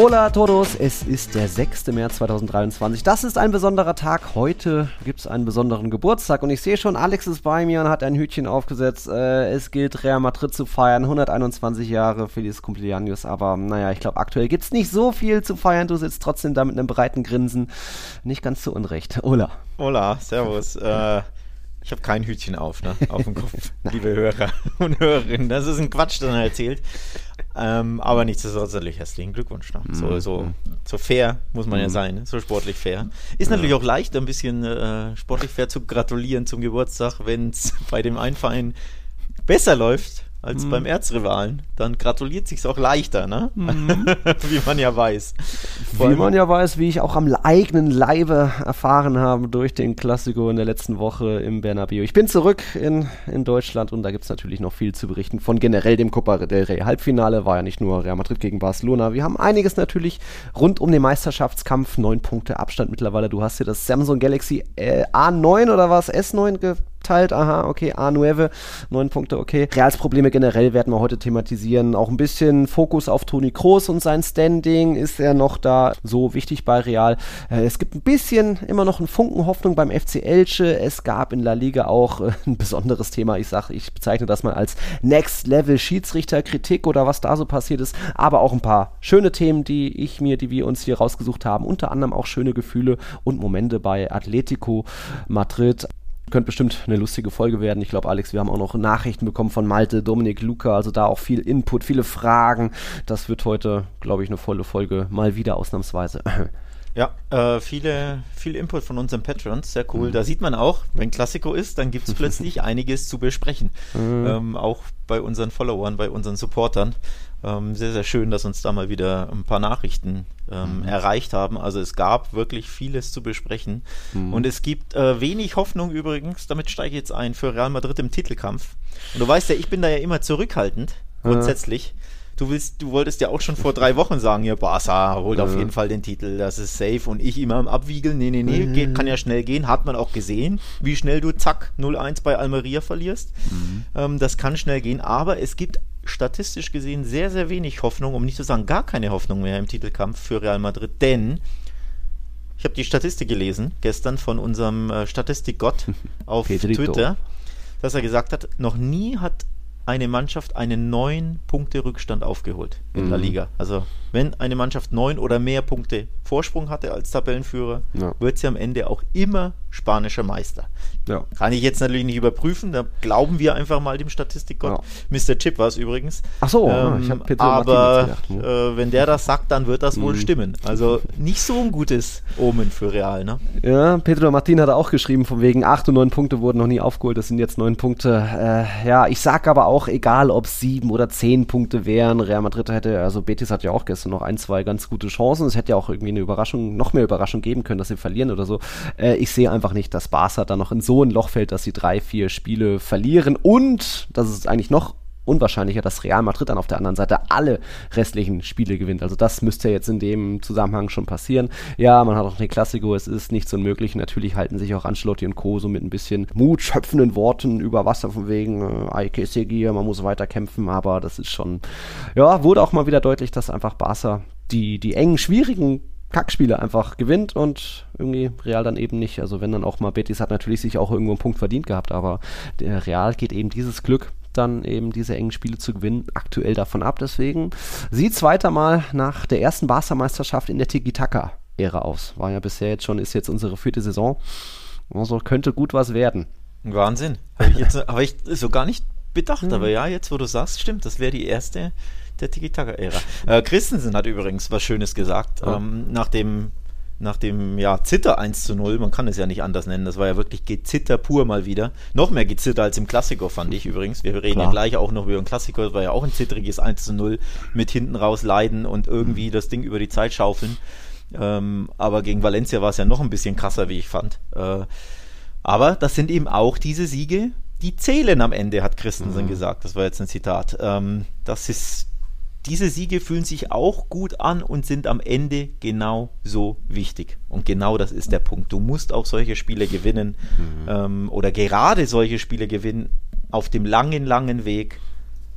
Hola a todos, es ist der 6. März 2023. Das ist ein besonderer Tag. Heute gibt es einen besonderen Geburtstag und ich sehe schon, Alex ist bei mir und hat ein Hütchen aufgesetzt. Äh, es gilt Real Madrid zu feiern. 121 Jahre Feliz Cumpleaños, aber naja, ich glaube, aktuell gibt es nicht so viel zu feiern. Du sitzt trotzdem da mit einem breiten Grinsen. Nicht ganz zu Unrecht. Hola. Hola, servus. Äh, ich habe kein Hütchen auf, ne? Auf dem Kopf, liebe Hörer und Hörerinnen. Das ist ein Quatsch, den er erzählt. Ähm, aber nichtsdestotrotz natürlich herzlichen Glückwunsch. Ne? So, mhm. so, so fair muss man ja mhm. sein, ne? so sportlich fair. Ist natürlich auch leicht, ein bisschen äh, sportlich fair zu gratulieren zum Geburtstag, wenn es bei dem einen Verein besser läuft als mhm. beim Erzrivalen, dann gratuliert sich's auch leichter, ne? Mhm. wie man ja weiß. Vor wie man ja weiß, wie ich auch am eigenen Leibe erfahren habe durch den Klassiko in der letzten Woche im Bernabeu. Ich bin zurück in, in Deutschland und da gibt es natürlich noch viel zu berichten von generell dem Copa del Rey Halbfinale. War ja nicht nur Real Madrid gegen Barcelona. Wir haben einiges natürlich rund um den Meisterschaftskampf. Neun Punkte Abstand mittlerweile. Du hast hier das Samsung Galaxy äh, A9 oder was? S9 ge teilt. Aha, okay, A9, neun Punkte, okay. Reals Probleme generell werden wir heute thematisieren. Auch ein bisschen Fokus auf Toni Kroos und sein Standing. Ist er noch da so wichtig bei Real? Äh, es gibt ein bisschen immer noch einen Funken Hoffnung beim FC Elche. Es gab in La Liga auch äh, ein besonderes Thema. Ich sage, ich bezeichne das mal als Next Level Schiedsrichterkritik oder was da so passiert ist. Aber auch ein paar schöne Themen, die ich mir, die wir uns hier rausgesucht haben. Unter anderem auch schöne Gefühle und Momente bei Atletico Madrid. Könnte bestimmt eine lustige Folge werden. Ich glaube, Alex, wir haben auch noch Nachrichten bekommen von Malte, Dominik, Luca, also da auch viel Input, viele Fragen. Das wird heute, glaube ich, eine volle Folge, mal wieder ausnahmsweise. Ja, äh, viele, viel Input von unseren Patrons, sehr cool. Mhm. Da sieht man auch, wenn Klassiko ist, dann gibt es plötzlich einiges zu besprechen. Mhm. Ähm, auch bei unseren Followern, bei unseren Supportern. Ähm, sehr, sehr schön, dass uns da mal wieder ein paar Nachrichten ähm, mhm. erreicht haben. Also es gab wirklich vieles zu besprechen. Mhm. Und es gibt äh, wenig Hoffnung übrigens, damit steige ich jetzt ein, für Real Madrid im Titelkampf. Und du weißt ja, ich bin da ja immer zurückhaltend, grundsätzlich. Mhm. Du willst, du wolltest ja auch schon vor drei Wochen sagen, ja, Barca holt auf jeden Fall den Titel, das ist safe. Und ich immer am Abwiegeln, nee, nee, nee, geht, kann ja schnell gehen. Hat man auch gesehen, wie schnell du zack 0-1 bei Almeria verlierst. Mhm. Ähm, das kann schnell gehen, aber es gibt statistisch gesehen sehr, sehr wenig Hoffnung, um nicht zu sagen gar keine Hoffnung mehr im Titelkampf für Real Madrid, denn ich habe die Statistik gelesen gestern von unserem äh, Statistikgott auf Twitter, dass er gesagt hat, noch nie hat eine Mannschaft einen neun Punkte Rückstand aufgeholt in mhm. der Liga. Also wenn eine Mannschaft neun oder mehr Punkte Vorsprung hatte als Tabellenführer, ja. wird sie am Ende auch immer spanischer Meister. Ja. Kann ich jetzt natürlich nicht überprüfen, da glauben wir einfach mal dem Statistikgott. Ja. Mr. Chip war es übrigens. Ach so, ähm, ich habe Aber gedacht, äh, wenn der das sagt, dann wird das mhm. wohl stimmen. Also nicht so ein gutes Omen für Real, ne? Ja, Pedro Martin hat auch geschrieben, von wegen acht und neun Punkte wurden noch nie aufgeholt, das sind jetzt neun Punkte. Äh, ja, ich sag aber auch, egal ob es sieben oder zehn Punkte wären, Real Madrid hätte, also Betis hat ja auch gestern noch ein, zwei ganz gute Chancen. Es hätte ja auch irgendwie eine Überraschung, noch mehr Überraschung geben können, dass sie verlieren oder so. Äh, ich sehe einfach nicht, dass Barca da noch in so ein Loch fällt, dass sie drei, vier Spiele verlieren und, das ist eigentlich noch unwahrscheinlicher, dass Real Madrid dann auf der anderen Seite alle restlichen Spiele gewinnt. Also das müsste jetzt in dem Zusammenhang schon passieren. Ja, man hat auch eine Klassiko, es ist nichts unmöglich. Natürlich halten sich auch Ancelotti und Co. so mit ein bisschen mutschöpfenden Worten über Wasser von wegen äh, Segier, man muss weiter kämpfen, aber das ist schon, ja, wurde auch mal wieder deutlich, dass einfach Barca die, die engen, schwierigen Kackspiele einfach gewinnt und irgendwie Real dann eben nicht. Also wenn dann auch mal Betis hat natürlich sich auch irgendwo einen Punkt verdient gehabt, aber der Real geht eben dieses Glück dann eben diese engen Spiele zu gewinnen, aktuell davon ab. Deswegen sieht es weiter mal nach der ersten Barca-Meisterschaft in der Tiki-Taka-Ära aus. War ja bisher jetzt schon, ist jetzt unsere vierte Saison. Also könnte gut was werden. Wahnsinn. Habe ich, jetzt, hab ich so gar nicht bedacht, mhm. aber ja, jetzt wo du sagst, stimmt, das wäre die erste der Tiki-Taka-Ära. Äh, Christensen hat übrigens was Schönes gesagt. Oh. Ähm, nach dem nach dem ja, Zitter 1 zu 0, man kann es ja nicht anders nennen, das war ja wirklich Gezitter pur mal wieder. Noch mehr Gezitter als im Klassiker, fand ich übrigens. Wir reden Klar. ja gleich auch noch über den Klassiker, das war ja auch ein zittriges 1 zu 0 mit hinten raus leiden und irgendwie mhm. das Ding über die Zeit schaufeln. Ähm, aber gegen Valencia war es ja noch ein bisschen krasser, wie ich fand. Äh, aber das sind eben auch diese Siege, die zählen am Ende, hat Christensen mhm. gesagt. Das war jetzt ein Zitat. Ähm, das ist diese Siege fühlen sich auch gut an und sind am Ende genau so wichtig. Und genau das ist der Punkt. Du musst auch solche Spiele gewinnen mhm. ähm, oder gerade solche Spiele gewinnen auf dem langen, langen Weg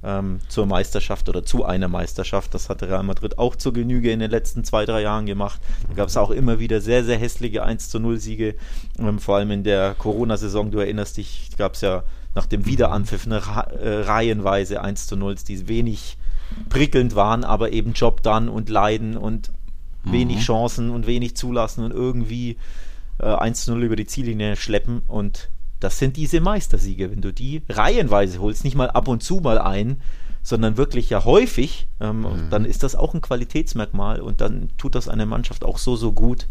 ähm, zur Meisterschaft oder zu einer Meisterschaft. Das hatte Real Madrid auch zur Genüge in den letzten zwei, drei Jahren gemacht. Da gab es auch immer wieder sehr, sehr hässliche 1 zu 0 Siege. Ähm, vor allem in der Corona-Saison, du erinnerst dich, gab es ja nach dem Wiederanpfiff eine äh, reihenweise 1 zu 0, die wenig prickelnd waren, aber eben Job dann und Leiden und mhm. wenig Chancen und wenig zulassen und irgendwie äh, 1 zu 0 über die Ziellinie schleppen und das sind diese Meistersiege. Wenn du die reihenweise holst, nicht mal ab und zu mal ein, sondern wirklich ja häufig, ähm, mhm. dann ist das auch ein Qualitätsmerkmal und dann tut das eine Mannschaft auch so, so gut,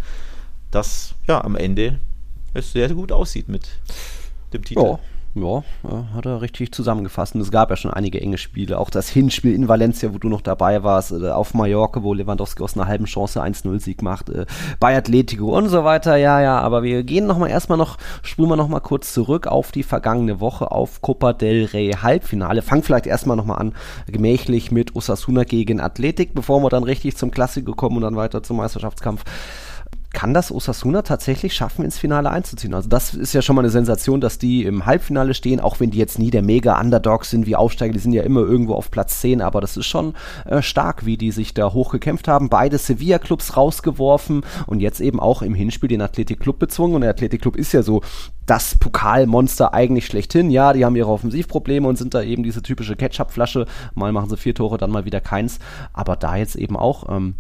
dass ja am Ende es sehr gut aussieht mit dem Titel. Ja, ja, hat er richtig zusammengefasst. Und es gab ja schon einige enge Spiele. Auch das Hinspiel in Valencia, wo du noch dabei warst, äh, auf Mallorca, wo Lewandowski aus einer halben Chance 1-0-Sieg macht, äh, bei Atletico und so weiter. Ja, ja, aber wir gehen nochmal erstmal noch, spulen wir nochmal kurz zurück auf die vergangene Woche, auf Copa del Rey Halbfinale. Fang vielleicht erstmal nochmal an, gemächlich mit Osasuna gegen Athletik, bevor wir dann richtig zum Klassiker kommen und dann weiter zum Meisterschaftskampf kann das Osasuna tatsächlich schaffen, ins Finale einzuziehen. Also das ist ja schon mal eine Sensation, dass die im Halbfinale stehen, auch wenn die jetzt nie der Mega-Underdog sind wie Aufsteiger, die sind ja immer irgendwo auf Platz 10, aber das ist schon äh, stark, wie die sich da hochgekämpft haben. Beide Sevilla-Clubs rausgeworfen und jetzt eben auch im Hinspiel den Athletic Club bezwungen und der Athletic Club ist ja so das Pokalmonster eigentlich schlechthin. Ja, die haben ihre Offensivprobleme und sind da eben diese typische Ketchup-Flasche. Mal machen sie vier Tore, dann mal wieder keins. Aber da jetzt eben auch ähm,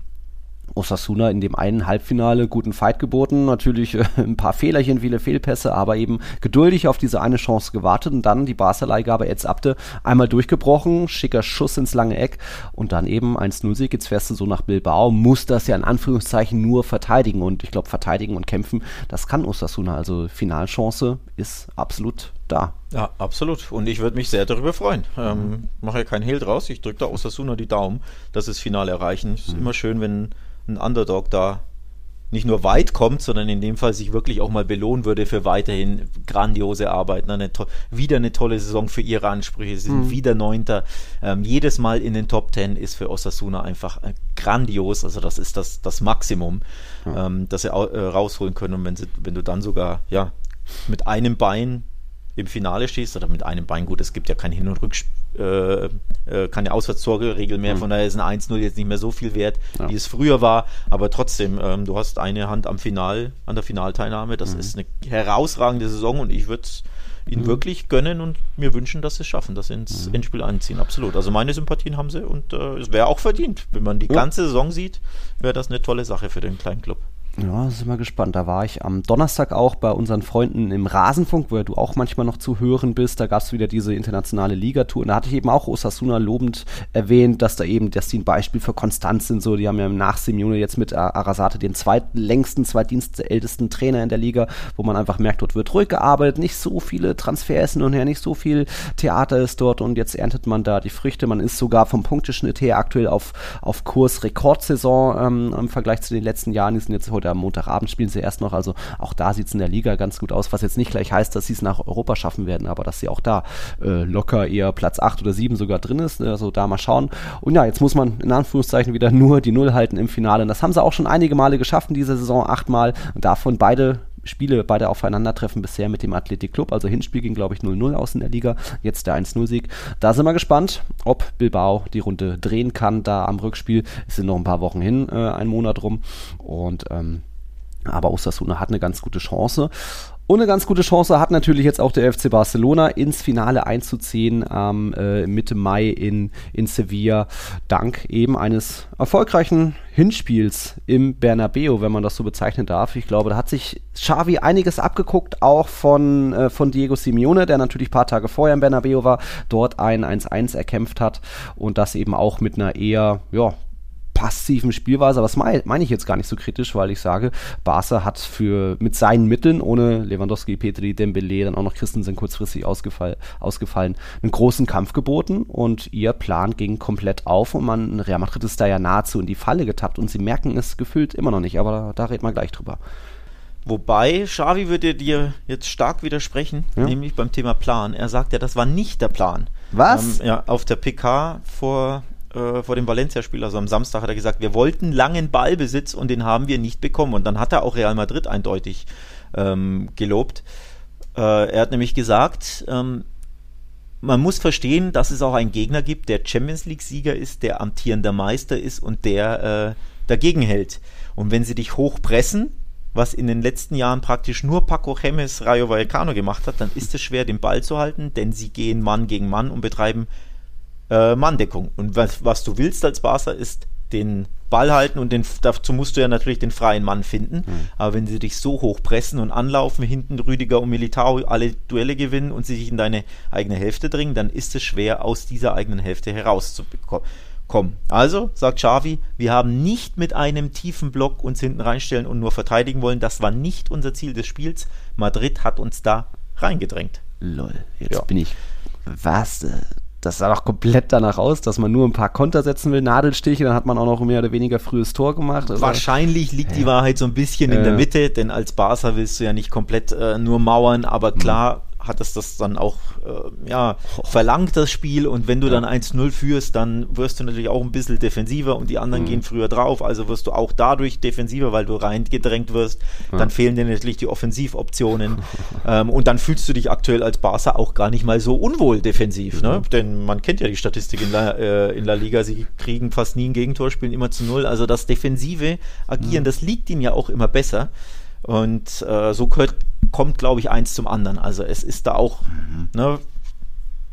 Osasuna in dem einen Halbfinale guten Fight geboten, natürlich äh, ein paar Fehlerchen, viele Fehlpässe, aber eben geduldig auf diese eine Chance gewartet und dann die Barca-Leihgabe Eds Abde einmal durchgebrochen, schicker Schuss ins lange Eck und dann eben 1-0-Sieg, jetzt fährst du so nach Bilbao, muss das ja in Anführungszeichen nur verteidigen und ich glaube verteidigen und kämpfen, das kann Osasuna, also Finalchance ist absolut da. Ja, absolut. Und ich würde mich sehr darüber freuen. Ähm, Mache ja keinen Hehl draus. Ich drücke da Osasuna die Daumen, dass sie das Finale erreichen. Es ist mhm. immer schön, wenn ein Underdog da nicht nur weit kommt, sondern in dem Fall sich wirklich auch mal belohnen würde für weiterhin grandiose Arbeit. Eine wieder eine tolle Saison für ihre Ansprüche. Sie sind mhm. wieder Neunter. Ähm, jedes Mal in den Top Ten ist für Osasuna einfach äh, grandios. Also das ist das, das Maximum, mhm. ähm, das sie äh, rausholen können. Und wenn, sie, wenn du dann sogar ja, mit einem Bein im Finale stehst oder mit einem Bein, gut, es gibt ja kein Hin- und Rückspiel äh, äh, keine Auswärtstorregel mehr, mhm. von daher ist ein 1-0 jetzt nicht mehr so viel wert, ja. wie es früher war, aber trotzdem, ähm, du hast eine Hand am Final, an der Finalteilnahme, das mhm. ist eine herausragende Saison und ich würde es ihnen mhm. wirklich gönnen und mir wünschen, dass sie es schaffen, dass sie ins mhm. Endspiel einziehen, absolut. Also meine Sympathien haben sie und äh, es wäre auch verdient, wenn man die ganze Saison sieht, wäre das eine tolle Sache für den kleinen Club. Ja, sind wir gespannt. Da war ich am Donnerstag auch bei unseren Freunden im Rasenfunk, wo ja du auch manchmal noch zu hören bist. Da gab es wieder diese internationale Ligatour. Und da hatte ich eben auch Osasuna lobend erwähnt, dass da eben, dass die ein Beispiel für Konstanz sind. So, die haben ja nach Simeone jetzt mit Arasate den zweitlängsten, zweitdienstältesten Trainer in der Liga, wo man einfach merkt, dort wird ruhig gearbeitet, nicht so viele Transfers und her, nicht so viel Theater ist dort und jetzt erntet man da die Früchte. Man ist sogar vom Punkteschnitt her aktuell auf, auf Kurs Rekordsaison ähm, im Vergleich zu den letzten Jahren. Die sind jetzt heute am Montagabend spielen sie erst noch. Also auch da sieht es in der Liga ganz gut aus, was jetzt nicht gleich heißt, dass sie es nach Europa schaffen werden, aber dass sie auch da äh, locker eher Platz 8 oder 7 sogar drin ist. Also da mal schauen. Und ja, jetzt muss man in Anführungszeichen wieder nur die Null halten im Finale. Und das haben sie auch schon einige Male geschafft in dieser Saison, achtmal. Und davon beide Spiele beide aufeinandertreffen bisher mit dem Athletic Club. Also Hinspiel ging, glaube ich, 0-0 aus in der Liga. Jetzt der 1-0-Sieg. Da sind wir gespannt, ob Bilbao die Runde drehen kann. Da am Rückspiel es sind noch ein paar Wochen hin, äh, ein Monat rum. Und ähm, aber Osasuna hat eine ganz gute Chance. Und eine ganz gute Chance hat natürlich jetzt auch der FC Barcelona ins Finale einzuziehen am äh, Mitte Mai in, in Sevilla, dank eben eines erfolgreichen Hinspiels im Bernabeu, wenn man das so bezeichnen darf. Ich glaube, da hat sich Xavi einiges abgeguckt, auch von, äh, von Diego Simeone, der natürlich ein paar Tage vorher im Bernabeu war, dort ein 1-1 erkämpft hat und das eben auch mit einer eher, ja, passiven Spielweise, aber das meine mein ich jetzt gar nicht so kritisch, weil ich sage, Barca hat für mit seinen Mitteln, ohne Lewandowski, Petri, Dembele, dann auch noch Christensen kurzfristig ausgefall, ausgefallen, einen großen Kampf geboten und ihr Plan ging komplett auf und man, Real Madrid ist da ja nahezu in die Falle getappt und sie merken es gefühlt immer noch nicht, aber da, da reden wir gleich drüber. Wobei, Xavi würde dir jetzt stark widersprechen, ja? nämlich beim Thema Plan. Er sagt ja, das war nicht der Plan. Was? Ähm, ja, auf der PK vor äh, vor dem Valencia-Spiel, also am Samstag, hat er gesagt, wir wollten langen Ballbesitz und den haben wir nicht bekommen. Und dann hat er auch Real Madrid eindeutig ähm, gelobt. Äh, er hat nämlich gesagt, ähm, man muss verstehen, dass es auch einen Gegner gibt, der Champions League-Sieger ist, der amtierender Meister ist und der äh, dagegen hält. Und wenn sie dich hochpressen, was in den letzten Jahren praktisch nur Paco Gemes Rayo Vallecano gemacht hat, dann ist es schwer, den Ball zu halten, denn sie gehen Mann gegen Mann und betreiben äh, Manndeckung. Und was, was du willst als Barca ist den Ball halten und den, dazu musst du ja natürlich den freien Mann finden. Mhm. Aber wenn sie dich so hoch pressen und anlaufen, hinten Rüdiger und Militao alle Duelle gewinnen und sie sich in deine eigene Hälfte dringen, dann ist es schwer, aus dieser eigenen Hälfte herauszukommen. Also, sagt Xavi, wir haben nicht mit einem tiefen Block uns hinten reinstellen und nur verteidigen wollen. Das war nicht unser Ziel des Spiels. Madrid hat uns da reingedrängt. Lol, jetzt ja. bin ich. Was? Das sah doch komplett danach aus, dass man nur ein paar Konter setzen will, Nadelstiche, dann hat man auch noch mehr oder weniger frühes Tor gemacht. Also, Wahrscheinlich liegt die Wahrheit so ein bisschen in der Mitte, denn als Barca willst du ja nicht komplett äh, nur mauern, aber klar, hat es das dann auch äh, ja, verlangt, das Spiel. Und wenn du dann 1-0 führst, dann wirst du natürlich auch ein bisschen defensiver und die anderen mhm. gehen früher drauf. Also wirst du auch dadurch defensiver, weil du reingedrängt wirst. Ja. Dann fehlen dir natürlich die Offensivoptionen. ähm, und dann fühlst du dich aktuell als Barca auch gar nicht mal so unwohl defensiv. Ne? Mhm. Ne? Denn man kennt ja die Statistik in La, äh, in La Liga. Sie kriegen fast nie ein Gegentor, spielen immer zu Null. Also das defensive Agieren, mhm. das liegt ihnen ja auch immer besser. Und äh, so gehört, kommt, glaube ich, eins zum anderen. Also es ist da auch mhm. ne,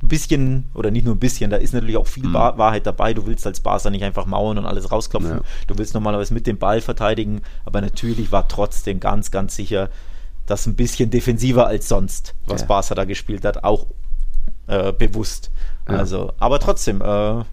ein bisschen, oder nicht nur ein bisschen, da ist natürlich auch viel mhm. Wahrheit dabei. Du willst als Barca nicht einfach mauern und alles rausklopfen. Ja. Du willst normalerweise mit dem Ball verteidigen, aber natürlich war trotzdem ganz, ganz sicher das ein bisschen defensiver als sonst, was ja. Barca da gespielt hat, auch äh, bewusst. Ja. Also, aber trotzdem, äh,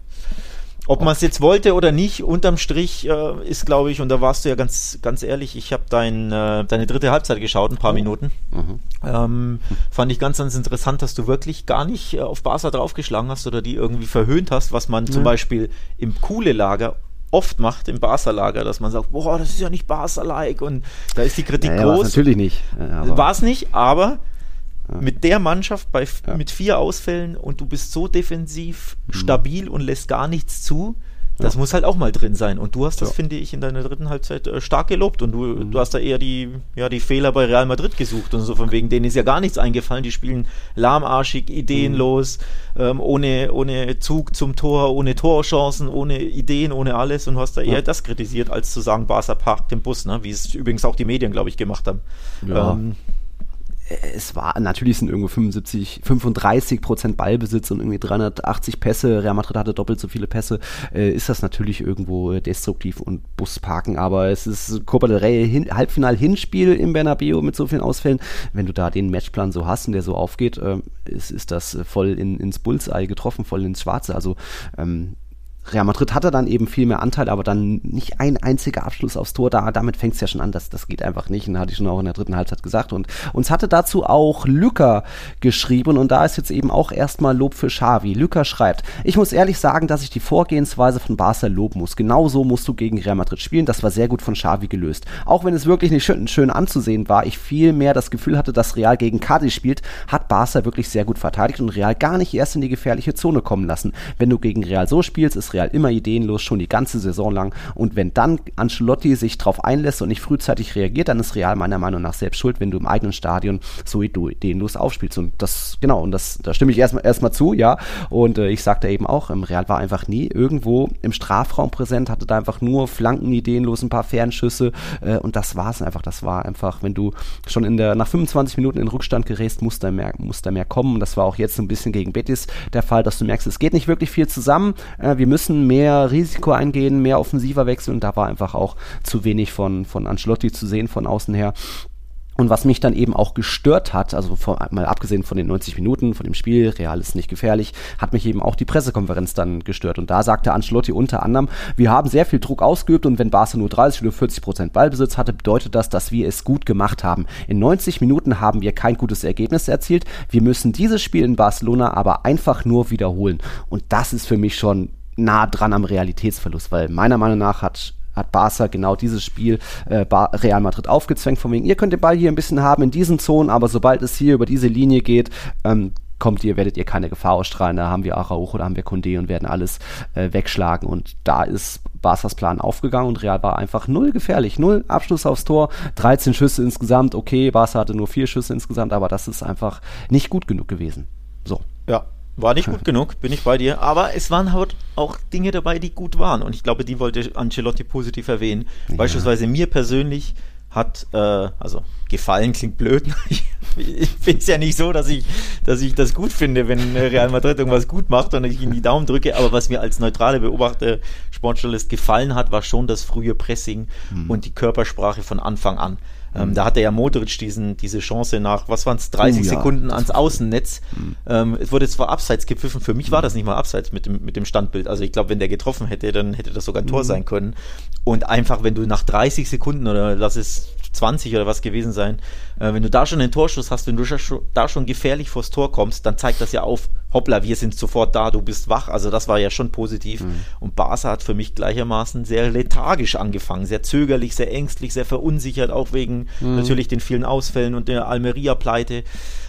ob man es jetzt wollte oder nicht, unterm Strich äh, ist, glaube ich, und da warst du ja ganz, ganz ehrlich, ich habe dein, äh, deine dritte Halbzeit geschaut, ein paar oh. Minuten. Mhm. Ähm, fand ich ganz, ganz interessant, dass du wirklich gar nicht äh, auf Barca draufgeschlagen hast oder die irgendwie verhöhnt hast, was man mhm. zum Beispiel im Kuhle-Lager oft macht im Barca-Lager, dass man sagt, boah, das ist ja nicht Barca-like und da ist die Kritik naja, groß. Natürlich nicht. War es nicht, aber ja. mit der Mannschaft bei, ja. mit vier Ausfällen und du bist so defensiv mhm. stabil und lässt gar nichts zu. Das ja. muss halt auch mal drin sein. Und du hast das, finde ich, in deiner dritten Halbzeit äh, stark gelobt. Und du, mhm. du hast da eher die, ja, die Fehler bei Real Madrid gesucht. Und so von wegen, denen ist ja gar nichts eingefallen. Die spielen lahmarschig, ideenlos, mhm. ähm, ohne, ohne Zug zum Tor, ohne Torchancen, ohne Ideen, ohne alles. Und du hast da eher das kritisiert, als zu sagen, Barca parkt den Bus, ne? wie es übrigens auch die Medien, glaube ich, gemacht haben. Ja. Ähm, es war, natürlich sind irgendwo 75, 35 Prozent Ballbesitz und irgendwie 380 Pässe. Real Madrid hatte doppelt so viele Pässe. Äh, ist das natürlich irgendwo destruktiv und Busparken, aber es ist Copa del Rey hin, Halbfinal-Hinspiel im Bernabeu mit so vielen Ausfällen. Wenn du da den Matchplan so hast und der so aufgeht, äh, ist, ist das voll in, ins Bullseye getroffen, voll ins Schwarze. Also, ähm, Real Madrid hatte dann eben viel mehr Anteil, aber dann nicht ein einziger Abschluss aufs Tor. Da, damit fängt es ja schon an, das, das geht einfach nicht. Und hatte ich schon auch in der dritten Halbzeit gesagt. Und uns hatte dazu auch Lücker geschrieben. Und da ist jetzt eben auch erstmal Lob für Xavi. Lücker schreibt, ich muss ehrlich sagen, dass ich die Vorgehensweise von Barca loben muss. Genauso musst du gegen Real Madrid spielen. Das war sehr gut von Xavi gelöst. Auch wenn es wirklich nicht schön, schön anzusehen war, ich viel mehr das Gefühl hatte, dass Real gegen Cadiz spielt, hat Barca wirklich sehr gut verteidigt und Real gar nicht erst in die gefährliche Zone kommen lassen. Wenn du gegen Real so spielst, ist Real immer ideenlos, schon die ganze Saison lang. Und wenn dann Ancelotti sich darauf einlässt und nicht frühzeitig reagiert, dann ist Real meiner Meinung nach selbst schuld, wenn du im eigenen Stadion so ideenlos aufspielst. Und das, genau, und das, da stimme ich erstmal erstmal zu, ja. Und äh, ich sagte eben auch, im Real war einfach nie irgendwo im Strafraum präsent, hatte da einfach nur Flanken ideenlos, ein paar Fernschüsse äh, und das war es einfach. Das war einfach, wenn du schon in der, nach 25 Minuten in Rückstand gerätst, muss da mehr, muss da mehr kommen. Und das war auch jetzt ein bisschen gegen Betis der Fall, dass du merkst, es geht nicht wirklich viel zusammen. Äh, wir müssen mehr mehr Risiko eingehen, mehr offensiver wechseln und da war einfach auch zu wenig von, von Ancelotti zu sehen von außen her. Und was mich dann eben auch gestört hat, also von, mal abgesehen von den 90 Minuten, von dem Spiel, Real ist nicht gefährlich, hat mich eben auch die Pressekonferenz dann gestört. Und da sagte Ancelotti unter anderem, wir haben sehr viel Druck ausgeübt und wenn Barca nur 30 oder 40 Prozent Ballbesitz hatte, bedeutet das, dass wir es gut gemacht haben. In 90 Minuten haben wir kein gutes Ergebnis erzielt. Wir müssen dieses Spiel in Barcelona aber einfach nur wiederholen. Und das ist für mich schon nah dran am Realitätsverlust, weil meiner Meinung nach hat hat Barca genau dieses Spiel äh, Real Madrid aufgezwängt, von wegen, ihr könnt den Ball hier ein bisschen haben in diesen Zonen, aber sobald es hier über diese Linie geht, ähm, kommt ihr, werdet ihr keine Gefahr ausstrahlen. Da haben wir Araujo, da haben wir Condé und werden alles äh, wegschlagen. Und da ist Barca's Plan aufgegangen und Real war einfach null gefährlich. Null Abschluss aufs Tor, 13 Schüsse insgesamt. Okay, Barca hatte nur vier Schüsse insgesamt, aber das ist einfach nicht gut genug gewesen. So. Ja, war nicht gut genug, bin ich bei dir. Aber es waren halt auch Dinge dabei, die gut waren. Und ich glaube, die wollte Ancelotti positiv erwähnen. Ja. Beispielsweise mir persönlich hat, äh, also gefallen klingt blöd. ich finde es ja nicht so, dass ich, dass ich das gut finde, wenn Real Madrid irgendwas gut macht und ich ihnen die Daumen drücke. Aber was mir als neutrale Beobachter, Sportjournalist gefallen hat, war schon das frühe Pressing mhm. und die Körpersprache von Anfang an. Ähm, da hatte ja Modric diesen, diese Chance nach, was waren es, 30 oh, ja. Sekunden ans Außennetz. Mhm. Ähm, es wurde zwar abseits gepfiffen, für mich war das nicht mal abseits mit dem, mit dem Standbild. Also ich glaube, wenn der getroffen hätte, dann hätte das sogar ein Tor mhm. sein können. Und einfach, wenn du nach 30 Sekunden oder lass es 20 oder was gewesen sein. Äh, wenn du da schon einen Torschuss hast, wenn du da schon gefährlich vors Tor kommst, dann zeigt das ja auf, hoppla, wir sind sofort da, du bist wach. Also das war ja schon positiv. Mhm. Und Barca hat für mich gleichermaßen sehr lethargisch angefangen, sehr zögerlich, sehr ängstlich, sehr verunsichert, auch wegen mhm. natürlich den vielen Ausfällen und der Almeria-Pleite.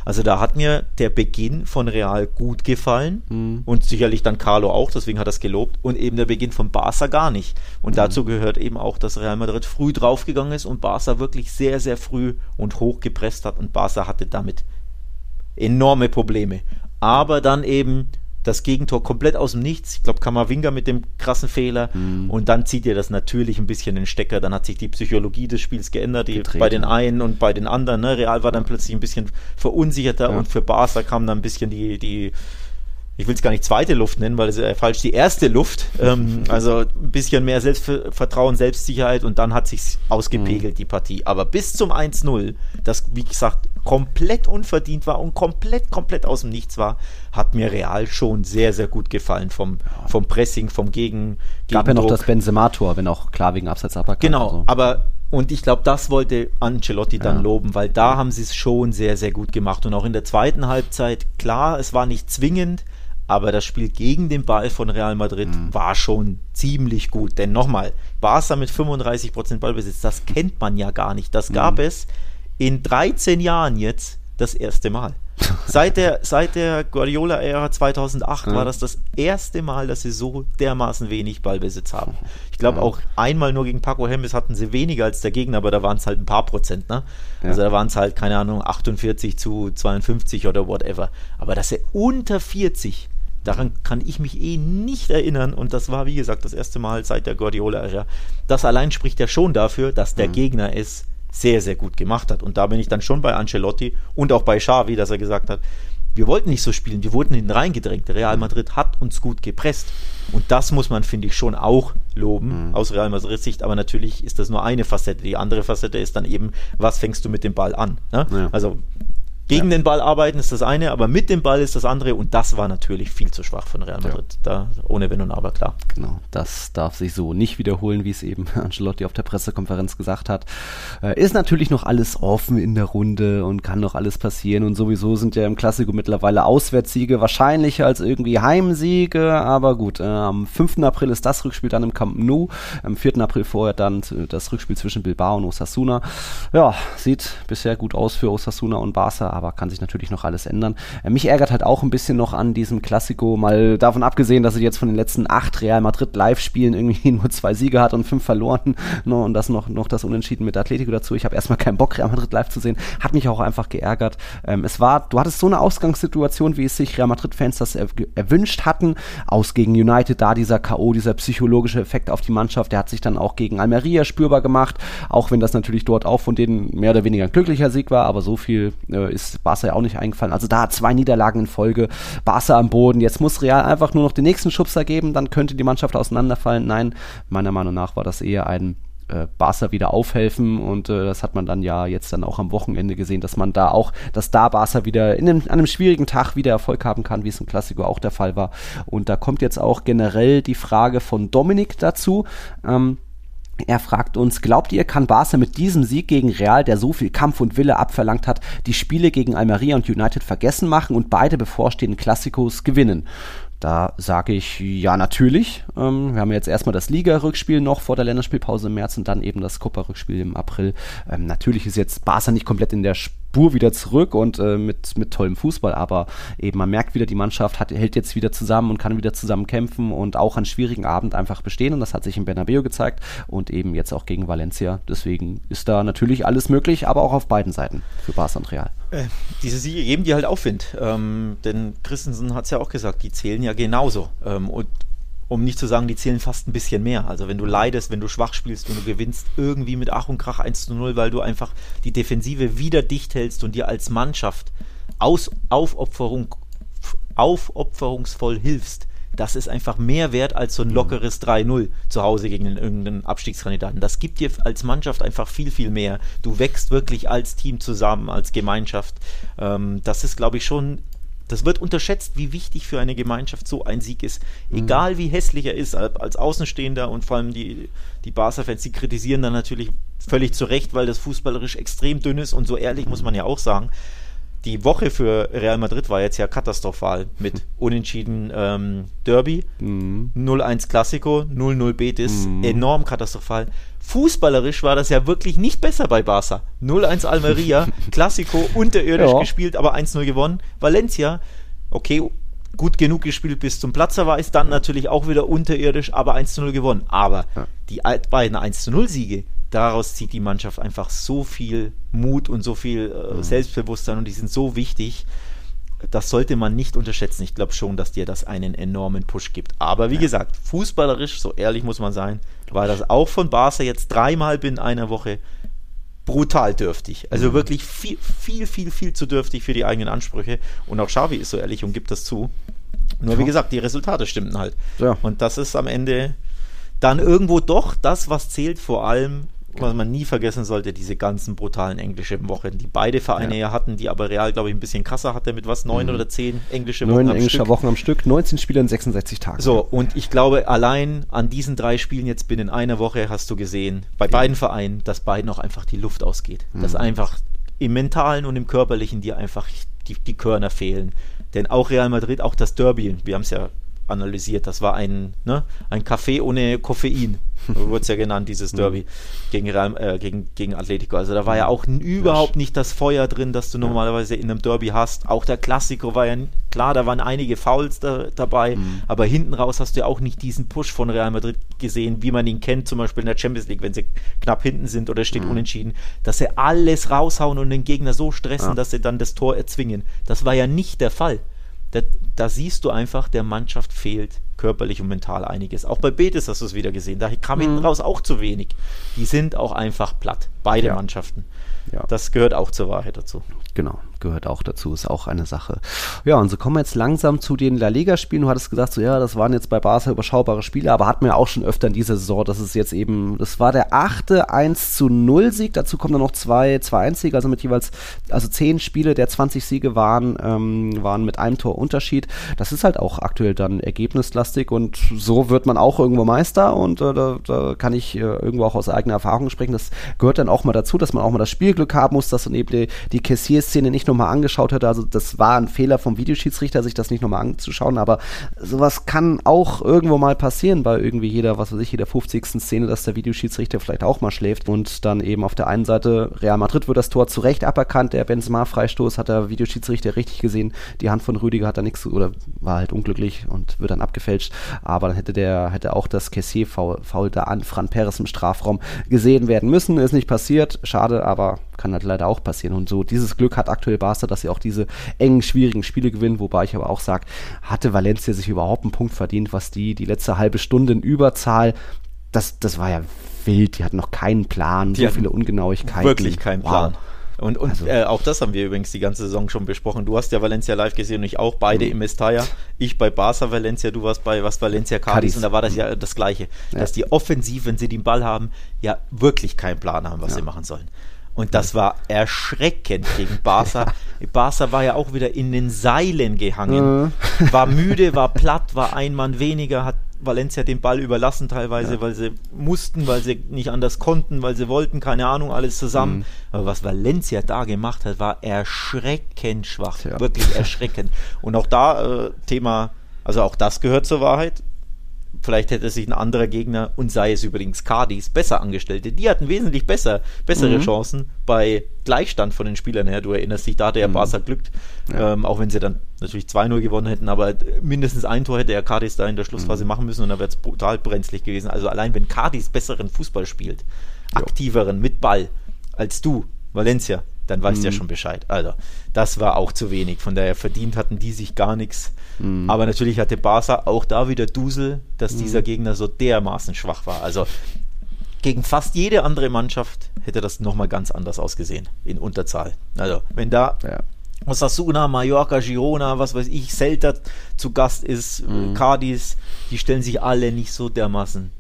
Also da hat mir der Beginn von Real gut gefallen mhm. und sicherlich dann Carlo auch, deswegen hat er es gelobt und eben der Beginn von Barca gar nicht. Und mhm. dazu gehört eben auch, dass Real Madrid früh draufgegangen ist und Barca wirklich sehr, sehr früh und hoch gepresst hat und Barca hatte damit enorme Probleme. Aber dann eben das Gegentor komplett aus dem Nichts. Ich glaube, Kamavinga mit dem krassen Fehler. Mhm. Und dann zieht ihr das natürlich ein bisschen den Stecker. Dann hat sich die Psychologie des Spiels geändert, die bei den einen und bei den anderen. Ne? Real war dann plötzlich ein bisschen verunsicherter ja. und für Barca kam dann ein bisschen die, die ich will es gar nicht zweite Luft nennen, weil es ist ja falsch, die erste Luft. Ähm, also ein bisschen mehr Selbstvertrauen, Selbstsicherheit und dann hat sich ausgepegelt, mhm. die Partie. Aber bis zum 1-0, das, wie gesagt, komplett unverdient war und komplett, komplett aus dem Nichts war, hat mir Real schon sehr, sehr gut gefallen vom, vom Pressing, vom Gegen. Gab ja noch das Benzema-Tor, wenn auch klar wegen Abseits. Genau, so. aber und ich glaube, das wollte Ancelotti dann ja. loben, weil da haben sie es schon sehr, sehr gut gemacht. Und auch in der zweiten Halbzeit, klar, es war nicht zwingend, aber das Spiel gegen den Ball von Real Madrid mhm. war schon ziemlich gut. Denn nochmal, Barca mit 35% Ballbesitz, das kennt man ja gar nicht. Das gab mhm. es in 13 Jahren jetzt das erste Mal. Seit der, seit der Guardiola-Ära 2008 ja. war das das erste Mal, dass sie so dermaßen wenig Ballbesitz haben. Ich glaube ja. auch einmal nur gegen Paco Hemmes hatten sie weniger als der Gegner, aber da waren es halt ein paar Prozent. Ne? Ja. Also da waren es halt, keine Ahnung, 48 zu 52 oder whatever. Aber dass er unter 40 Daran kann ich mich eh nicht erinnern und das war, wie gesagt, das erste Mal seit der Guardiola-Ära. Das allein spricht ja schon dafür, dass der mhm. Gegner es sehr, sehr gut gemacht hat. Und da bin ich dann schon bei Ancelotti und auch bei Xavi, dass er gesagt hat, wir wollten nicht so spielen, wir wurden hinten reingedrängt. Real Madrid hat uns gut gepresst. Und das muss man, finde ich, schon auch loben, mhm. aus Real Madrid Sicht. Aber natürlich ist das nur eine Facette. Die andere Facette ist dann eben, was fängst du mit dem Ball an? Ne? Ja. Also gegen ja. den Ball arbeiten ist das eine, aber mit dem Ball ist das andere und das war natürlich viel zu schwach von Real Madrid. Ja. Da ohne Wenn und Aber, klar. Genau, das darf sich so nicht wiederholen, wie es eben Ancelotti auf der Pressekonferenz gesagt hat. Äh, ist natürlich noch alles offen in der Runde und kann noch alles passieren und sowieso sind ja im Klassiko mittlerweile Auswärtssiege wahrscheinlicher als irgendwie Heimsiege, aber gut, äh, am 5. April ist das Rückspiel dann im Camp Nou, am 4. April vorher dann das Rückspiel zwischen Bilbao und Osasuna. Ja, sieht bisher gut aus für Osasuna und Barca, aber kann sich natürlich noch alles ändern. Äh, mich ärgert halt auch ein bisschen noch an diesem Klassiko, mal davon abgesehen, dass sie jetzt von den letzten acht Real Madrid Live-Spielen irgendwie nur zwei Siege hat und fünf verloren no, und das noch, noch das Unentschieden mit Atletico dazu. Ich habe erstmal keinen Bock, Real Madrid live zu sehen. Hat mich auch einfach geärgert. Ähm, es war, du hattest so eine Ausgangssituation, wie es sich Real Madrid-Fans das er, erwünscht hatten, aus gegen United, da dieser K.O., dieser psychologische Effekt auf die Mannschaft, der hat sich dann auch gegen Almeria spürbar gemacht, auch wenn das natürlich dort auch von denen mehr oder weniger ein glücklicher Sieg war, aber so viel äh, ist ist Barca ja auch nicht eingefallen. Also da zwei Niederlagen in Folge, Barca am Boden. Jetzt muss Real einfach nur noch den nächsten Schubser geben, dann könnte die Mannschaft auseinanderfallen. Nein, meiner Meinung nach war das eher ein äh, Barca wieder aufhelfen und äh, das hat man dann ja jetzt dann auch am Wochenende gesehen, dass man da auch, dass da Barca wieder in einem, an einem schwierigen Tag wieder Erfolg haben kann, wie es im Klassiko auch der Fall war. Und da kommt jetzt auch generell die Frage von Dominik dazu. Ähm, er fragt uns, glaubt ihr, kann Barca mit diesem Sieg gegen Real, der so viel Kampf und Wille abverlangt hat, die Spiele gegen Almeria und United vergessen machen und beide bevorstehenden Klassikos gewinnen? Da sage ich ja natürlich. Ähm, wir haben jetzt erstmal das Liga-Rückspiel noch vor der Länderspielpause im März und dann eben das Copa-Rückspiel im April. Ähm, natürlich ist jetzt Barca nicht komplett in der Spur wieder zurück und äh, mit, mit tollem Fußball, aber eben man merkt wieder, die Mannschaft hat, hält jetzt wieder zusammen und kann wieder zusammen kämpfen und auch an schwierigen Abend einfach bestehen und das hat sich in Bernabeu gezeigt und eben jetzt auch gegen Valencia. Deswegen ist da natürlich alles möglich, aber auch auf beiden Seiten für Barca und Real. Äh, diese Siege geben die halt Aufwind, ähm, denn Christensen hat es ja auch gesagt, die zählen ja genauso ähm, und um nicht zu sagen, die zählen fast ein bisschen mehr. Also wenn du leidest, wenn du schwach spielst, wenn du gewinnst, irgendwie mit Ach und Krach 1 zu 0, weil du einfach die Defensive wieder dicht hältst und dir als Mannschaft aus Aufopferung, aufopferungsvoll hilfst, das ist einfach mehr wert als so ein lockeres 3-0 zu Hause gegen irgendeinen Abstiegskandidaten. Das gibt dir als Mannschaft einfach viel, viel mehr. Du wächst wirklich als Team zusammen, als Gemeinschaft. Ähm, das ist, glaube ich, schon das wird unterschätzt, wie wichtig für eine Gemeinschaft so ein Sieg ist. Mhm. Egal wie hässlich er ist, als Außenstehender und vor allem die, die Barca-Fans, die kritisieren dann natürlich völlig zu Recht, weil das fußballerisch extrem dünn ist und so ehrlich muss man ja auch sagen. Die Woche für Real Madrid war jetzt ja katastrophal mit Unentschieden ähm, Derby, mhm. 0-1 Classico, 0-0 Betis, mhm. enorm katastrophal. Fußballerisch war das ja wirklich nicht besser bei Barca. 0-1 Almeria, Classico, unterirdisch ja. gespielt, aber 1-0 gewonnen. Valencia, okay, gut genug gespielt bis zum Platzerweis, dann natürlich auch wieder unterirdisch, aber 1-0 gewonnen. Aber ja. die beiden 1-0-Siege, daraus zieht die Mannschaft einfach so viel Mut und so viel äh, mhm. Selbstbewusstsein und die sind so wichtig das sollte man nicht unterschätzen. Ich glaube schon, dass dir das einen enormen Push gibt. Aber wie ja. gesagt, fußballerisch, so ehrlich muss man sein, war das auch von Barca jetzt dreimal binnen einer Woche brutal dürftig. Also mhm. wirklich viel, viel, viel, viel zu dürftig für die eigenen Ansprüche. Und auch Xavi ist so ehrlich und gibt das zu. Nur wie gesagt, die Resultate stimmten halt. Ja. Und das ist am Ende dann irgendwo doch das, was zählt, vor allem was man nie vergessen sollte, diese ganzen brutalen englischen Wochen, die beide Vereine ja, ja hatten, die aber Real, glaube ich, ein bisschen krasser hatte mit was, neun mhm. oder zehn englische Wochen neun am englische Stück. Wochen am Stück, 19 Spiele in 66 Tagen. So, und ich glaube, allein an diesen drei Spielen jetzt binnen einer Woche hast du gesehen, bei ja. beiden Vereinen, dass beiden auch einfach die Luft ausgeht. Mhm. Dass einfach im Mentalen und im Körperlichen dir einfach die, die Körner fehlen. Denn auch Real Madrid, auch das Derby, wir haben es ja analysiert. Das war ein, ne, ein Kaffee ohne Koffein, wurde es ja genannt, dieses mhm. Derby gegen, äh, gegen, gegen Atletico. Also da war ja auch überhaupt nicht das Feuer drin, das du normalerweise in einem Derby hast. Auch der Klassiker war ja, klar, da waren einige Fouls da, dabei, mhm. aber hinten raus hast du ja auch nicht diesen Push von Real Madrid gesehen, wie man ihn kennt, zum Beispiel in der Champions League, wenn sie knapp hinten sind oder steht mhm. unentschieden, dass sie alles raushauen und den Gegner so stressen, ja. dass sie dann das Tor erzwingen. Das war ja nicht der Fall da, da, siehst du einfach, der Mannschaft fehlt körperlich und mental einiges. Auch bei Betis hast du es wieder gesehen. Da kam mhm. hinten raus auch zu wenig. Die sind auch einfach platt, beide ja. Mannschaften. Ja. Das gehört auch zur Wahrheit dazu. Genau, gehört auch dazu, ist auch eine Sache. Ja, und so kommen wir jetzt langsam zu den La Liga-Spielen. Du hattest gesagt, so ja, das waren jetzt bei Barca überschaubare Spiele, aber hatten wir auch schon öfter in dieser Saison, dass es jetzt eben, das war der achte 1 zu 0 Sieg, dazu kommen dann noch zwei 2-1 Siege, also mit jeweils, also zehn Spiele der 20 Siege waren, ähm, waren mit einem Tor Unterschied. Das ist halt auch aktuell dann ergebnislastig und so wird man auch irgendwo Meister und äh, da, da, kann ich äh, irgendwo auch aus eigener Erfahrung sprechen. Das gehört dann auch mal dazu, dass man auch mal das Spielglück haben muss, dass dann eben die, die Cassier-Szene nicht nochmal angeschaut hätte. Also das war ein Fehler vom Videoschiedsrichter, sich das nicht nochmal anzuschauen, aber sowas kann auch irgendwo mal passieren bei irgendwie jeder, was weiß ich, jeder 50. Szene, dass der Videoschiedsrichter vielleicht auch mal schläft und dann eben auf der einen Seite Real Madrid wird das Tor zu Recht aberkannt, der Benzema-Freistoß hat der Videoschiedsrichter richtig gesehen, die Hand von Rüdiger hat da nichts oder war halt unglücklich und wird dann abgefälscht, aber dann hätte der, hätte auch das Cassier-Foul da an Fran Perez im Strafraum gesehen werden müssen, ist nicht passiert, schade, aber kann halt leider auch passieren. Und so dieses Glück hat aktuell Barca, dass sie auch diese engen, schwierigen Spiele gewinnen, wobei ich aber auch sage, hatte Valencia sich überhaupt einen Punkt verdient, was die, die letzte halbe Stunde in Überzahl, das, das war ja wild, die hatten noch keinen Plan, die so viele Ungenauigkeiten. Wirklich keinen Plan. Wow. Und, und also. äh, auch das haben wir übrigens die ganze Saison schon besprochen. Du hast ja Valencia live gesehen und ich auch, beide mhm. im Mestalla. Ich bei Barca Valencia, du warst bei was Valencia Cadiz und da war das ja das Gleiche. Ja. Dass die offensiv, wenn sie den Ball haben, ja wirklich keinen Plan haben, was ja. sie machen sollen. Und das war erschreckend gegen Barca. Barca war ja auch wieder in den Seilen gehangen. War müde, war platt, war ein Mann weniger, hat Valencia den Ball überlassen teilweise, ja. weil sie mussten, weil sie nicht anders konnten, weil sie wollten, keine Ahnung, alles zusammen. Mhm. Aber was Valencia da gemacht hat, war erschreckend schwach. Ja. Wirklich erschreckend. Und auch da äh, Thema, also auch das gehört zur Wahrheit Vielleicht hätte sich ein anderer Gegner, und sei es übrigens Cardis, besser angestellt. Die hatten wesentlich besser, bessere mhm. Chancen bei Gleichstand von den Spielern her. Du erinnerst dich, da hatte ja mhm. Barca glückt, ja. ähm, auch wenn sie dann natürlich 2-0 gewonnen hätten, aber mindestens ein Tor hätte ja Cardis da in der Schlussphase mhm. machen müssen und dann wäre es brutal brenzlig gewesen. Also allein wenn Cardis besseren Fußball spielt, aktiveren mit Ball als du, Valencia, dann weißt du mhm. ja schon Bescheid. Also, das war auch zu wenig. Von daher verdient hatten die sich gar nichts. Mhm. Aber natürlich hatte Barca auch da wieder Dusel, dass mhm. dieser Gegner so dermaßen schwach war. Also, gegen fast jede andere Mannschaft hätte das nochmal ganz anders ausgesehen in Unterzahl. Also, wenn da ja. Osasuna, Mallorca, Girona, was weiß ich, Celta zu Gast ist, mhm. Cadiz, die stellen sich alle nicht so dermaßen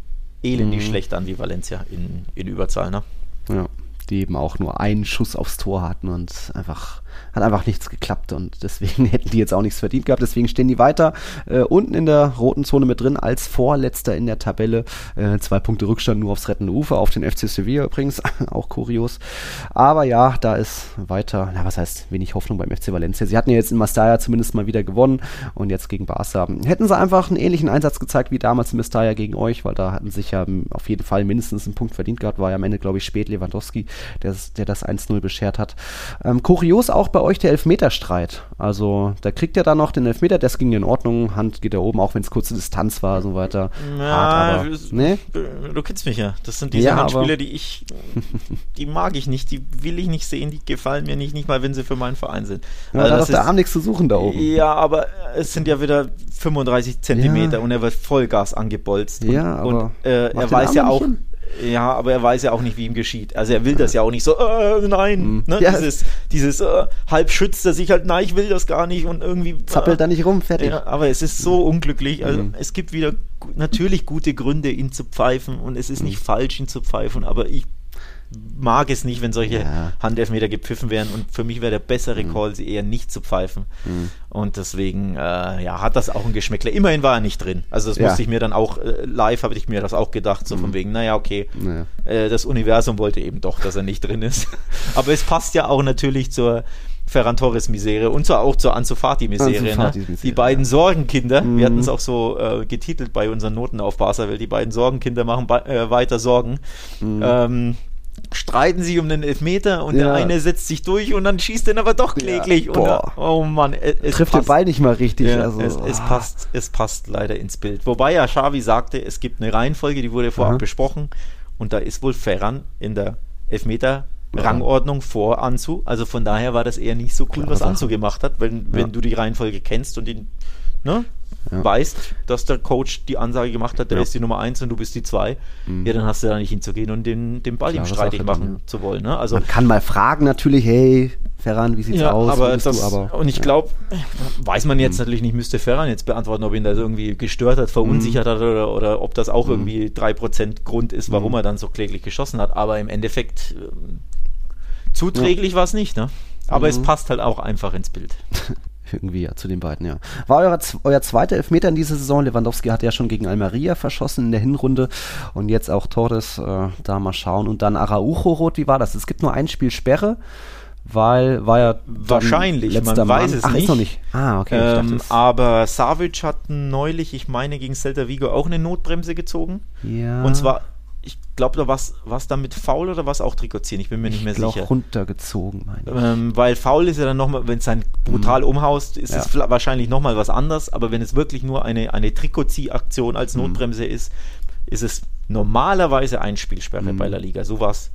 elendig mhm. schlecht an wie Valencia in, in Überzahl. Ne? Ja die eben auch nur einen Schuss aufs Tor hatten und einfach hat einfach nichts geklappt und deswegen hätten die jetzt auch nichts verdient gehabt. Deswegen stehen die weiter äh, unten in der roten Zone mit drin als Vorletzter in der Tabelle. Äh, zwei Punkte Rückstand nur aufs rettende Ufer, auf den FC Sevilla übrigens, auch kurios. Aber ja, da ist weiter, na was heißt wenig Hoffnung beim FC Valencia. Sie hatten ja jetzt in Mastaya zumindest mal wieder gewonnen und jetzt gegen Barca. Hätten sie einfach einen ähnlichen Einsatz gezeigt wie damals in Mastaya gegen euch, weil da hatten sich ja auf jeden Fall mindestens einen Punkt verdient gehabt, war ja am Ende glaube ich spät Lewandowski, der, der das 1-0 beschert hat. Ähm, kurios auch bei euch der Elfmeterstreit. Also da kriegt er dann noch den Elfmeter, das ging in Ordnung, Hand geht da oben, auch wenn es kurze Distanz war und so weiter. Ja, Hart, aber, nee? Du kennst mich ja. Das sind diese ja, Handspiele, die ich, die mag ich nicht, die will ich nicht sehen, die gefallen mir nicht, nicht mal wenn sie für meinen Verein sind. Ja, also da hat der Arm nichts zu suchen da oben. Ja, aber es sind ja wieder 35 Zentimeter ja. und er wird Vollgas angebolzt. Ja, und, aber und äh, er weiß ja auch, hin? Ja, aber er weiß ja auch nicht, wie ihm geschieht. Also er will das ja auch nicht so, äh, nein, mhm. ne? ja. dieses, dieses äh, halb schützt er sich halt, nein, ich will das gar nicht und irgendwie. Äh, Zappelt da nicht rum, fertig. Ja, aber es ist so unglücklich. Also mhm. es gibt wieder natürlich gute Gründe, ihn zu pfeifen und es ist nicht mhm. falsch, ihn zu pfeifen, aber ich mag es nicht, wenn solche ja. Handelfmeter gepfiffen werden und für mich wäre der bessere mhm. Call, sie eher nicht zu pfeifen. Mhm. Und deswegen, äh, ja, hat das auch ein Geschmäckler. Immerhin war er nicht drin. Also das ja. musste ich mir dann auch, äh, live habe ich mir das auch gedacht, so mhm. von wegen, naja, okay, naja. Äh, das Universum wollte eben doch, dass er nicht drin ist. Aber es passt ja auch natürlich zur Ferran Torres Misere und zwar auch zur Anzufati Misere. Ne? Die beiden ja. Sorgenkinder, mhm. wir hatten es auch so äh, getitelt bei unseren Noten auf weil die beiden Sorgenkinder machen äh, weiter Sorgen. Mhm. Ähm, streiten sich um den Elfmeter und ja. der eine setzt sich durch und dann schießt er aber doch kläglich. Ja, und, oh Mann, es trifft passt. den Ball nicht mal richtig. Ja, also, es, es, ah. passt, es passt leider ins Bild. Wobei ja Xavi sagte, es gibt eine Reihenfolge, die wurde vorab Aha. besprochen und da ist wohl Ferran in der Elfmeter Rangordnung vor Anzu. Also von daher war das eher nicht so cool, Klar, was Anzu gemacht hat, wenn, wenn du die Reihenfolge kennst und ihn ne, ja. weißt, dass der Coach die Ansage gemacht hat, der ja. ist die Nummer 1 und du bist die 2, mhm. ja, dann hast du da nicht hinzugehen und den, den Ball ihm streitig machen zu wollen. Ne? Also, Man kann mal fragen natürlich, hey, Ferran, wie sieht's ja, aus? Aber das, aber, und ich glaube, weiß man jetzt mhm. natürlich nicht, müsste Ferran jetzt beantworten, ob ihn das irgendwie gestört hat, verunsichert mhm. hat oder, oder ob das auch mhm. irgendwie 3% Grund ist, warum mhm. er dann so kläglich geschossen hat. Aber im Endeffekt äh, zuträglich war es nicht, ne? Aber es mhm. passt halt auch einfach ins Bild. Irgendwie ja, zu den beiden, ja. War euer, euer zweiter Elfmeter in dieser Saison. Lewandowski hat ja schon gegen Almeria verschossen in der Hinrunde und jetzt auch Torres, äh, da mal schauen. Und dann Araujo rot, wie war das? Es gibt nur ein Spiel Sperre, weil war ja wahrscheinlich, man Mann. weiß es Ach, nicht. Ist noch nicht. Ah, okay. Ähm, aber Savic hat neulich, ich meine, gegen Celta Vigo auch eine Notbremse gezogen. Ja. Und zwar ich glaube, da war es damit faul oder was auch Trikotieren? Ich bin mir nicht mehr sicher. Auch runtergezogen, meine ich. Ähm, weil faul ist ja dann nochmal, wenn es dann brutal mhm. umhaust, ist ja. es wahrscheinlich nochmal was anderes. Aber wenn es wirklich nur eine, eine Trikotziehaktion als mhm. Notbremse mhm. ist, ist es normalerweise ein Spielsperre mhm. bei der Liga. So war es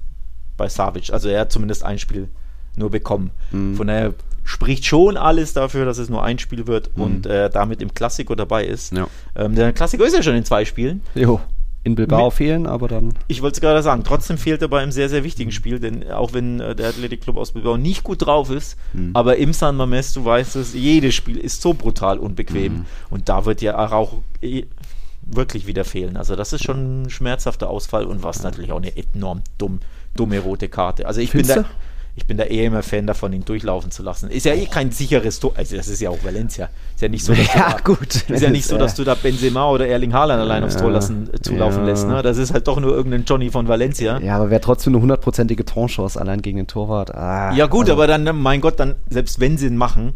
bei Savic. Also er hat zumindest ein Spiel nur bekommen. Mhm. Von daher spricht schon alles dafür, dass es nur ein Spiel wird und äh, damit im Klassiko dabei ist. Ja. Ähm, der Klassiko ist ja schon in zwei Spielen. Jo in Bilbao Mit, fehlen, aber dann. Ich wollte es gerade sagen, trotzdem fehlt er bei einem sehr, sehr wichtigen Spiel, denn auch wenn äh, der Athletic Club aus Bilbao nicht gut drauf ist, mhm. aber im San Mames, du weißt es, jedes Spiel ist so brutal unbequem mhm. und da wird ja auch äh, wirklich wieder fehlen. Also das ist schon ein schmerzhafter Ausfall und was natürlich auch eine enorm dumm, dumme rote Karte. Also ich Findste? bin da ich bin da eher immer Fan davon, ihn durchlaufen zu lassen. Ist ja eh kein sicheres Tor. Also das ist ja auch Valencia. Ist ja nicht so, dass ja, du gut. Da, ist ja nicht so, dass du da Benzema oder Erling Haaland allein aufs Tor lassen, äh, zulaufen ja. lässt. Ne? Das ist halt doch nur irgendein Johnny von Valencia. Ja, aber wäre trotzdem eine hundertprozentige Torchance allein gegen den Torwart. Ah, ja gut, also. aber dann, mein Gott, dann selbst wenn sie ihn machen,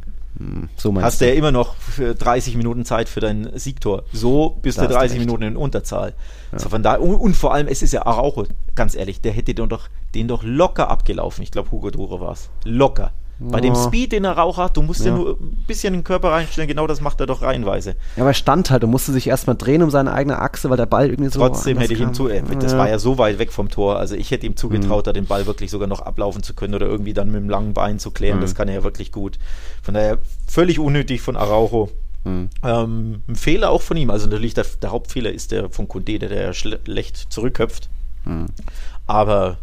so hast du ja immer noch 30 Minuten Zeit für dein Siegtor. So bist du 30 Minuten in Unterzahl. Ja. So von da, und, und, vor allem, es ist ja Araujo, ganz ehrlich, der hätte den doch, den doch locker abgelaufen. Ich glaube, Hugo Duro war es. Locker. Bei dem Speed, den er Rauch hat, du musst ja. ja. nur ein bisschen den Körper reinstellen, genau das macht er doch reihenweise. Ja, aber er stand halt, du musste sich erstmal drehen um seine eigene Achse, weil der Ball irgendwie so. Trotzdem hätte ich ihm zu, äh, das ja. war ja so weit weg vom Tor, also ich hätte ihm zugetraut, mhm. da den Ball wirklich sogar noch ablaufen zu können oder irgendwie dann mit dem langen Bein zu klären, mhm. das kann er ja wirklich gut. Von daher völlig unnötig von Araujo. Mhm. Ähm, ein Fehler auch von ihm, also natürlich der, der Hauptfehler ist der von Kunde, der, der schlecht zurückköpft. Mhm. Aber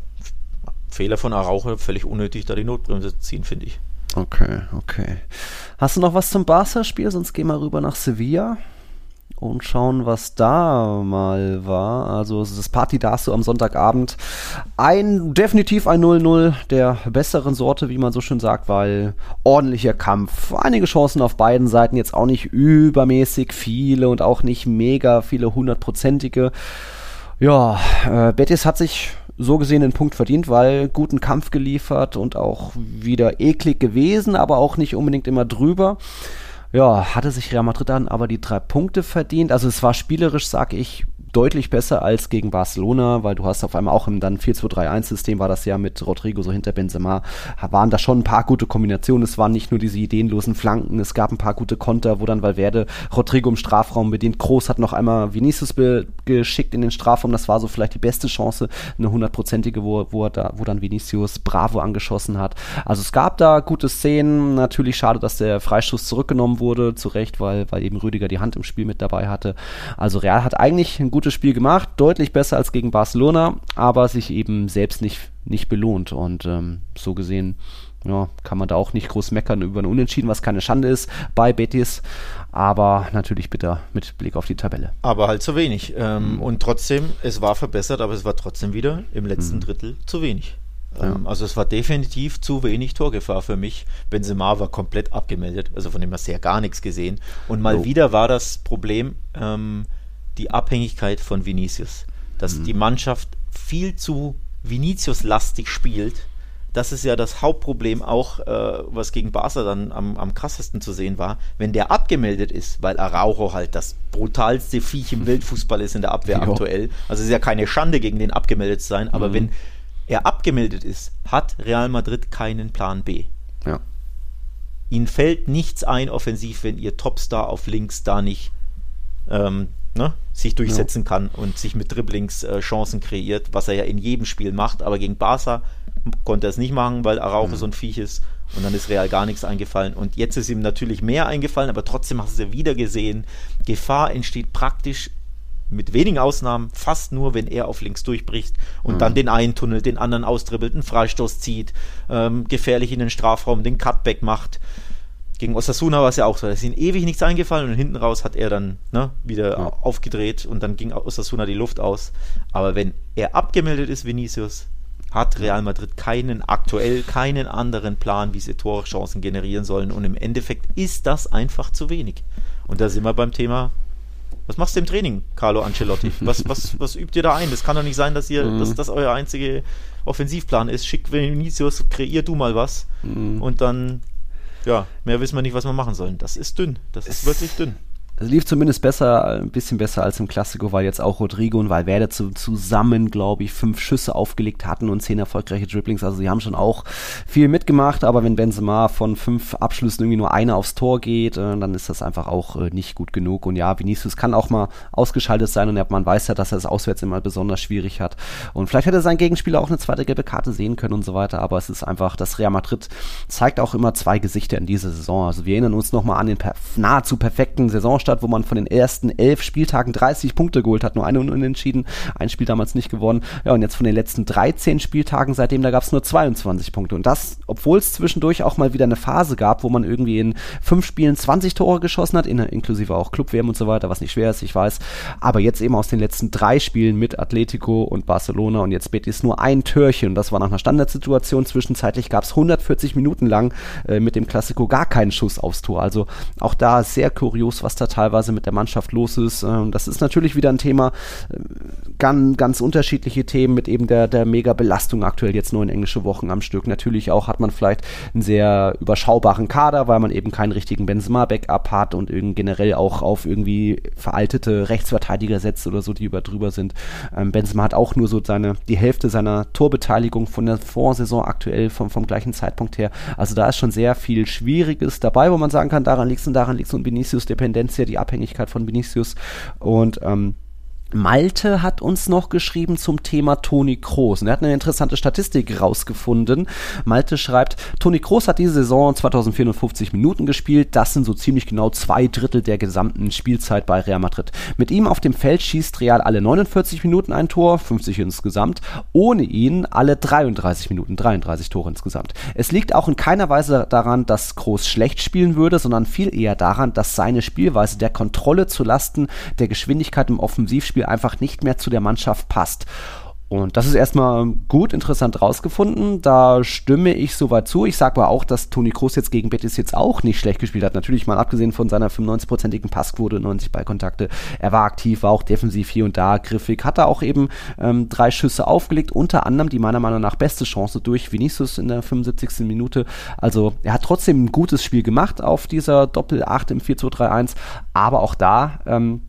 Fehler von Araujo, völlig unnötig, da die Notbremse zu ziehen, finde ich. Okay, okay. Hast du noch was zum Barca-Spiel? Sonst gehen wir rüber nach Sevilla und schauen, was da mal war. Also das Party da hast am Sonntagabend. Ein, definitiv ein 0-0 der besseren Sorte, wie man so schön sagt, weil ordentlicher Kampf. Einige Chancen auf beiden Seiten, jetzt auch nicht übermäßig viele und auch nicht mega viele hundertprozentige. Ja, äh, Betis hat sich so gesehen den Punkt verdient, weil guten Kampf geliefert und auch wieder eklig gewesen, aber auch nicht unbedingt immer drüber. Ja, hatte sich Real Madrid dann aber die drei Punkte verdient. Also es war spielerisch, sag ich, deutlich besser als gegen Barcelona, weil du hast auf einmal auch im dann 4-2-3-1-System war das ja mit Rodrigo so hinter Benzema, waren da schon ein paar gute Kombinationen. Es waren nicht nur diese ideenlosen Flanken, es gab ein paar gute Konter, wo dann Valverde Rodrigo im Strafraum bedient. Groß hat noch einmal Vinicius geschickt in den Strafraum. Das war so vielleicht die beste Chance, eine hundertprozentige, wo, wo, da, wo dann Vinicius Bravo angeschossen hat. Also es gab da gute Szenen. Natürlich schade, dass der Freistoß zurückgenommen wurde, zu Recht, weil, weil eben Rüdiger die Hand im Spiel mit dabei hatte. Also Real hat eigentlich ein gutes gutes Spiel gemacht, deutlich besser als gegen Barcelona, aber sich eben selbst nicht, nicht belohnt. Und ähm, so gesehen ja, kann man da auch nicht groß meckern über ein Unentschieden, was keine Schande ist bei Betis, aber natürlich bitter mit Blick auf die Tabelle. Aber halt zu wenig. Ähm, mhm. Und trotzdem, es war verbessert, aber es war trotzdem wieder im letzten mhm. Drittel zu wenig. Ja. Ähm, also es war definitiv zu wenig Torgefahr für mich. Benzema war komplett abgemeldet, also von dem hast du ja gar nichts gesehen. Und mal oh. wieder war das Problem, ähm, die Abhängigkeit von Vinicius. Dass mhm. die Mannschaft viel zu Vinicius-lastig spielt. Das ist ja das Hauptproblem auch, äh, was gegen Barca dann am, am krassesten zu sehen war. Wenn der abgemeldet ist, weil Araujo halt das brutalste Viech im Weltfußball ist in der Abwehr jo. aktuell. Also es ist ja keine Schande, gegen den abgemeldet zu sein, aber mhm. wenn er abgemeldet ist, hat Real Madrid keinen Plan B. Ja. Ihnen fällt nichts ein offensiv, wenn ihr Topstar auf links da nicht ähm, ne, sich durchsetzen ja. kann und sich mit Dribblings äh, Chancen kreiert, was er ja in jedem Spiel macht. Aber gegen Barca konnte er es nicht machen, weil Araujo mhm. so ein Viech ist und dann ist Real gar nichts eingefallen. Und jetzt ist ihm natürlich mehr eingefallen, aber trotzdem hast du es ja wieder gesehen. Gefahr entsteht praktisch mit wenigen Ausnahmen fast nur, wenn er auf links durchbricht und mhm. dann den einen tunnelt, den anderen austribbelt, einen Freistoß zieht, ähm, gefährlich in den Strafraum, den Cutback macht. Gegen Osasuna war es ja auch so. Da ist ihm ewig nichts eingefallen und hinten raus hat er dann ne, wieder ja. aufgedreht und dann ging Osasuna die Luft aus. Aber wenn er abgemeldet ist, Vinicius, hat Real Madrid keinen, aktuell keinen anderen Plan, wie sie Torchancen generieren sollen. Und im Endeffekt ist das einfach zu wenig. Und da sind wir beim Thema was machst du im Training, Carlo Ancelotti? Was, was, was übt ihr da ein? Das kann doch nicht sein, dass ihr, mhm. dass das euer einzige Offensivplan ist. Schick Vinicius, kreier du mal was mhm. und dann ja, mehr wissen wir nicht, was wir machen sollen. Das ist dünn. Das ist wirklich dünn. Es lief zumindest besser, ein bisschen besser als im Klassiko, weil jetzt auch Rodrigo und Valverde zu, zusammen, glaube ich, fünf Schüsse aufgelegt hatten und zehn erfolgreiche Dribblings. Also sie haben schon auch viel mitgemacht, aber wenn Benzema von fünf Abschlüssen irgendwie nur einer aufs Tor geht, äh, dann ist das einfach auch äh, nicht gut genug. Und ja, Vinicius kann auch mal ausgeschaltet sein und man weiß ja, dass er es auswärts immer besonders schwierig hat. Und vielleicht hätte sein Gegenspieler auch eine zweite gelbe Karte sehen können und so weiter, aber es ist einfach, das Real Madrid zeigt auch immer zwei Gesichter in dieser Saison. Also wir erinnern uns nochmal an den per nahezu perfekten Saisonstart Ingolstadt, wo man von den ersten elf Spieltagen 30 Punkte geholt hat, nur eine Unentschieden, ein Spiel damals nicht gewonnen. Ja, und jetzt von den letzten 13 Spieltagen seitdem, da gab es nur 22 Punkte. Und das, obwohl es zwischendurch auch mal wieder eine Phase gab, wo man irgendwie in fünf Spielen 20 Tore geschossen hat, in, inklusive auch Clubwärme und so weiter, was nicht schwer ist, ich weiß. Aber jetzt eben aus den letzten drei Spielen mit Atletico und Barcelona und jetzt Betis nur ein Törchen. Und das war nach einer Standardsituation. Zwischenzeitlich gab es 140 Minuten lang äh, mit dem Klassiko gar keinen Schuss aufs Tor. Also auch da sehr kurios, was da teilweise mit der Mannschaft los ist. Ähm, das ist natürlich wieder ein Thema. Äh, ganz, ganz unterschiedliche Themen mit eben der, der Mega-Belastung aktuell jetzt neun englische Wochen am Stück. Natürlich auch hat man vielleicht einen sehr überschaubaren Kader, weil man eben keinen richtigen Benzema-Backup hat und generell auch auf irgendwie veraltete Rechtsverteidiger setzt oder so, die über drüber sind. Ähm, Benzema hat auch nur so seine, die Hälfte seiner Torbeteiligung von der Vorsaison aktuell vom, vom gleichen Zeitpunkt her. Also da ist schon sehr viel Schwieriges dabei, wo man sagen kann, daran liegt es und daran liegt es und Vinicius Dependencia, die Abhängigkeit von Vinicius. Und ähm, Malte hat uns noch geschrieben zum Thema Toni Kroos und er hat eine interessante Statistik rausgefunden. Malte schreibt, Toni Kroos hat diese Saison 2054 Minuten gespielt, das sind so ziemlich genau zwei Drittel der gesamten Spielzeit bei Real Madrid. Mit ihm auf dem Feld schießt Real alle 49 Minuten ein Tor, 50 insgesamt, ohne ihn alle 33 Minuten, 33 Tore insgesamt. Es liegt auch in keiner Weise daran, dass Kroos schlecht spielen würde, sondern viel eher daran, dass seine Spielweise der Kontrolle zu Lasten der Geschwindigkeit im Offensivspiel Spiel einfach nicht mehr zu der Mannschaft passt. Und das ist erstmal gut, interessant rausgefunden. Da stimme ich soweit zu. Ich sage aber auch, dass Toni Kroos jetzt gegen Betis jetzt auch nicht schlecht gespielt hat. Natürlich mal abgesehen von seiner 95-prozentigen Passquote, 90 Ballkontakte. Er war aktiv, war auch defensiv hier und da griffig. Hat er auch eben ähm, drei Schüsse aufgelegt. Unter anderem die meiner Meinung nach beste Chance durch Vinicius in der 75. Minute. Also er hat trotzdem ein gutes Spiel gemacht auf dieser Doppel-8 im 4-2-3-1. Aber auch da... Ähm,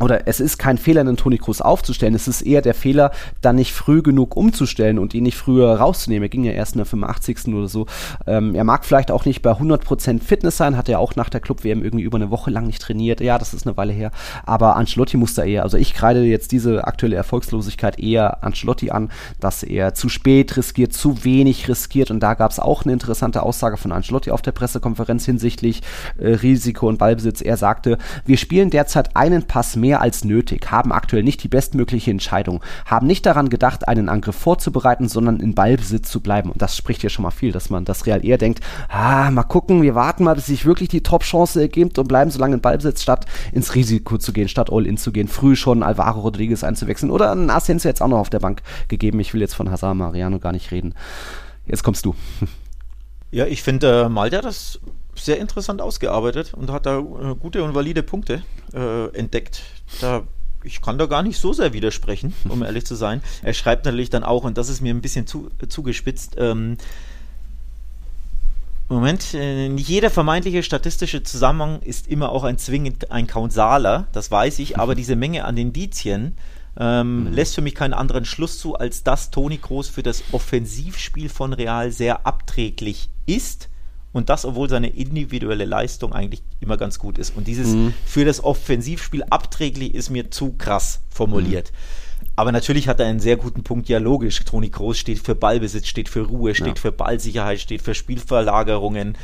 oder es ist kein Fehler, einen Toni Kroos aufzustellen. Es ist eher der Fehler, dann nicht früh genug umzustellen und ihn nicht früher rauszunehmen. Er ging ja erst in der 85. oder so. Ähm, er mag vielleicht auch nicht bei 100% Fitness sein, hat er auch nach der Club-WM irgendwie über eine Woche lang nicht trainiert. Ja, das ist eine Weile her. Aber Ancelotti muss da eher, also ich kreide jetzt diese aktuelle Erfolgslosigkeit eher Ancelotti an, dass er zu spät riskiert, zu wenig riskiert. Und da gab es auch eine interessante Aussage von Ancelotti auf der Pressekonferenz hinsichtlich äh, Risiko und Ballbesitz. Er sagte, wir spielen derzeit einen Pass mehr mehr als nötig, haben aktuell nicht die bestmögliche Entscheidung, haben nicht daran gedacht, einen Angriff vorzubereiten, sondern in Ballbesitz zu bleiben. Und das spricht ja schon mal viel, dass man das Real eher denkt, ah, mal gucken, wir warten mal, bis sich wirklich die Top-Chance ergibt und bleiben so lange in Ballbesitz, statt ins Risiko zu gehen, statt All-In zu gehen, früh schon Alvaro Rodriguez einzuwechseln oder ein Asensio jetzt auch noch auf der Bank gegeben. Ich will jetzt von Hazard Mariano gar nicht reden. Jetzt kommst du. Ja, ich finde, äh, Malta das sehr interessant ausgearbeitet und hat da äh, gute und valide Punkte äh, entdeckt. Da, ich kann da gar nicht so sehr widersprechen, um ehrlich zu sein. Er schreibt natürlich dann auch, und das ist mir ein bisschen zu, zugespitzt, ähm, Moment, äh, nicht jeder vermeintliche statistische Zusammenhang ist immer auch ein zwingend ein kausaler, das weiß ich, aber diese Menge an Indizien ähm, mhm. lässt für mich keinen anderen Schluss zu, als dass Toni Kroos für das Offensivspiel von Real sehr abträglich ist und das, obwohl seine individuelle Leistung eigentlich immer ganz gut ist. Und dieses mhm. für das Offensivspiel abträglich ist mir zu krass formuliert. Mhm. Aber natürlich hat er einen sehr guten Punkt, ja logisch. Toni Kroos steht für Ballbesitz, steht für Ruhe, steht ja. für Ballsicherheit, steht für Spielverlagerungen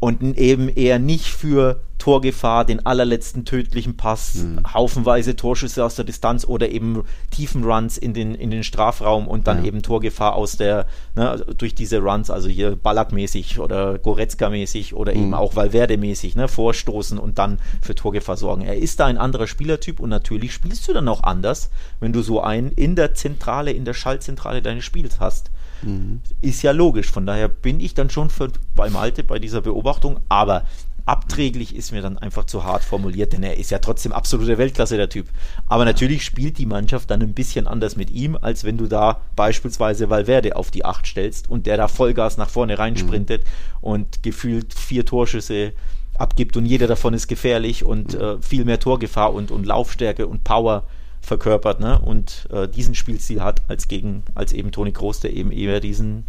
und eben eher nicht für Torgefahr, den allerletzten tödlichen Pass, mhm. haufenweise Torschüsse aus der Distanz oder eben tiefen Runs in den, in den Strafraum und dann ja. eben Torgefahr aus der, ne, durch diese Runs, also hier Ballack-mäßig oder Goretzka-mäßig oder mhm. eben auch Valverde-mäßig, ne, vorstoßen und dann für Torgefahr sorgen. Er ist da ein anderer Spielertyp und natürlich spielst du dann auch anders, wenn du so einen in der Zentrale, in der Schaltzentrale deines Spiels hast. Mhm. Ist ja logisch. Von daher bin ich dann schon für, bei Malte bei dieser Beobachtung. Aber abträglich ist mir dann einfach zu hart formuliert, denn er ist ja trotzdem absolute Weltklasse, der Typ. Aber natürlich spielt die Mannschaft dann ein bisschen anders mit ihm, als wenn du da beispielsweise Valverde auf die Acht stellst und der da Vollgas nach vorne reinsprintet mhm. und gefühlt vier Torschüsse abgibt und jeder davon ist gefährlich und mhm. äh, viel mehr Torgefahr und, und Laufstärke und Power verkörpert ne? und äh, diesen Spielstil hat, als gegen, als eben Toni Kroos, der eben eher diesen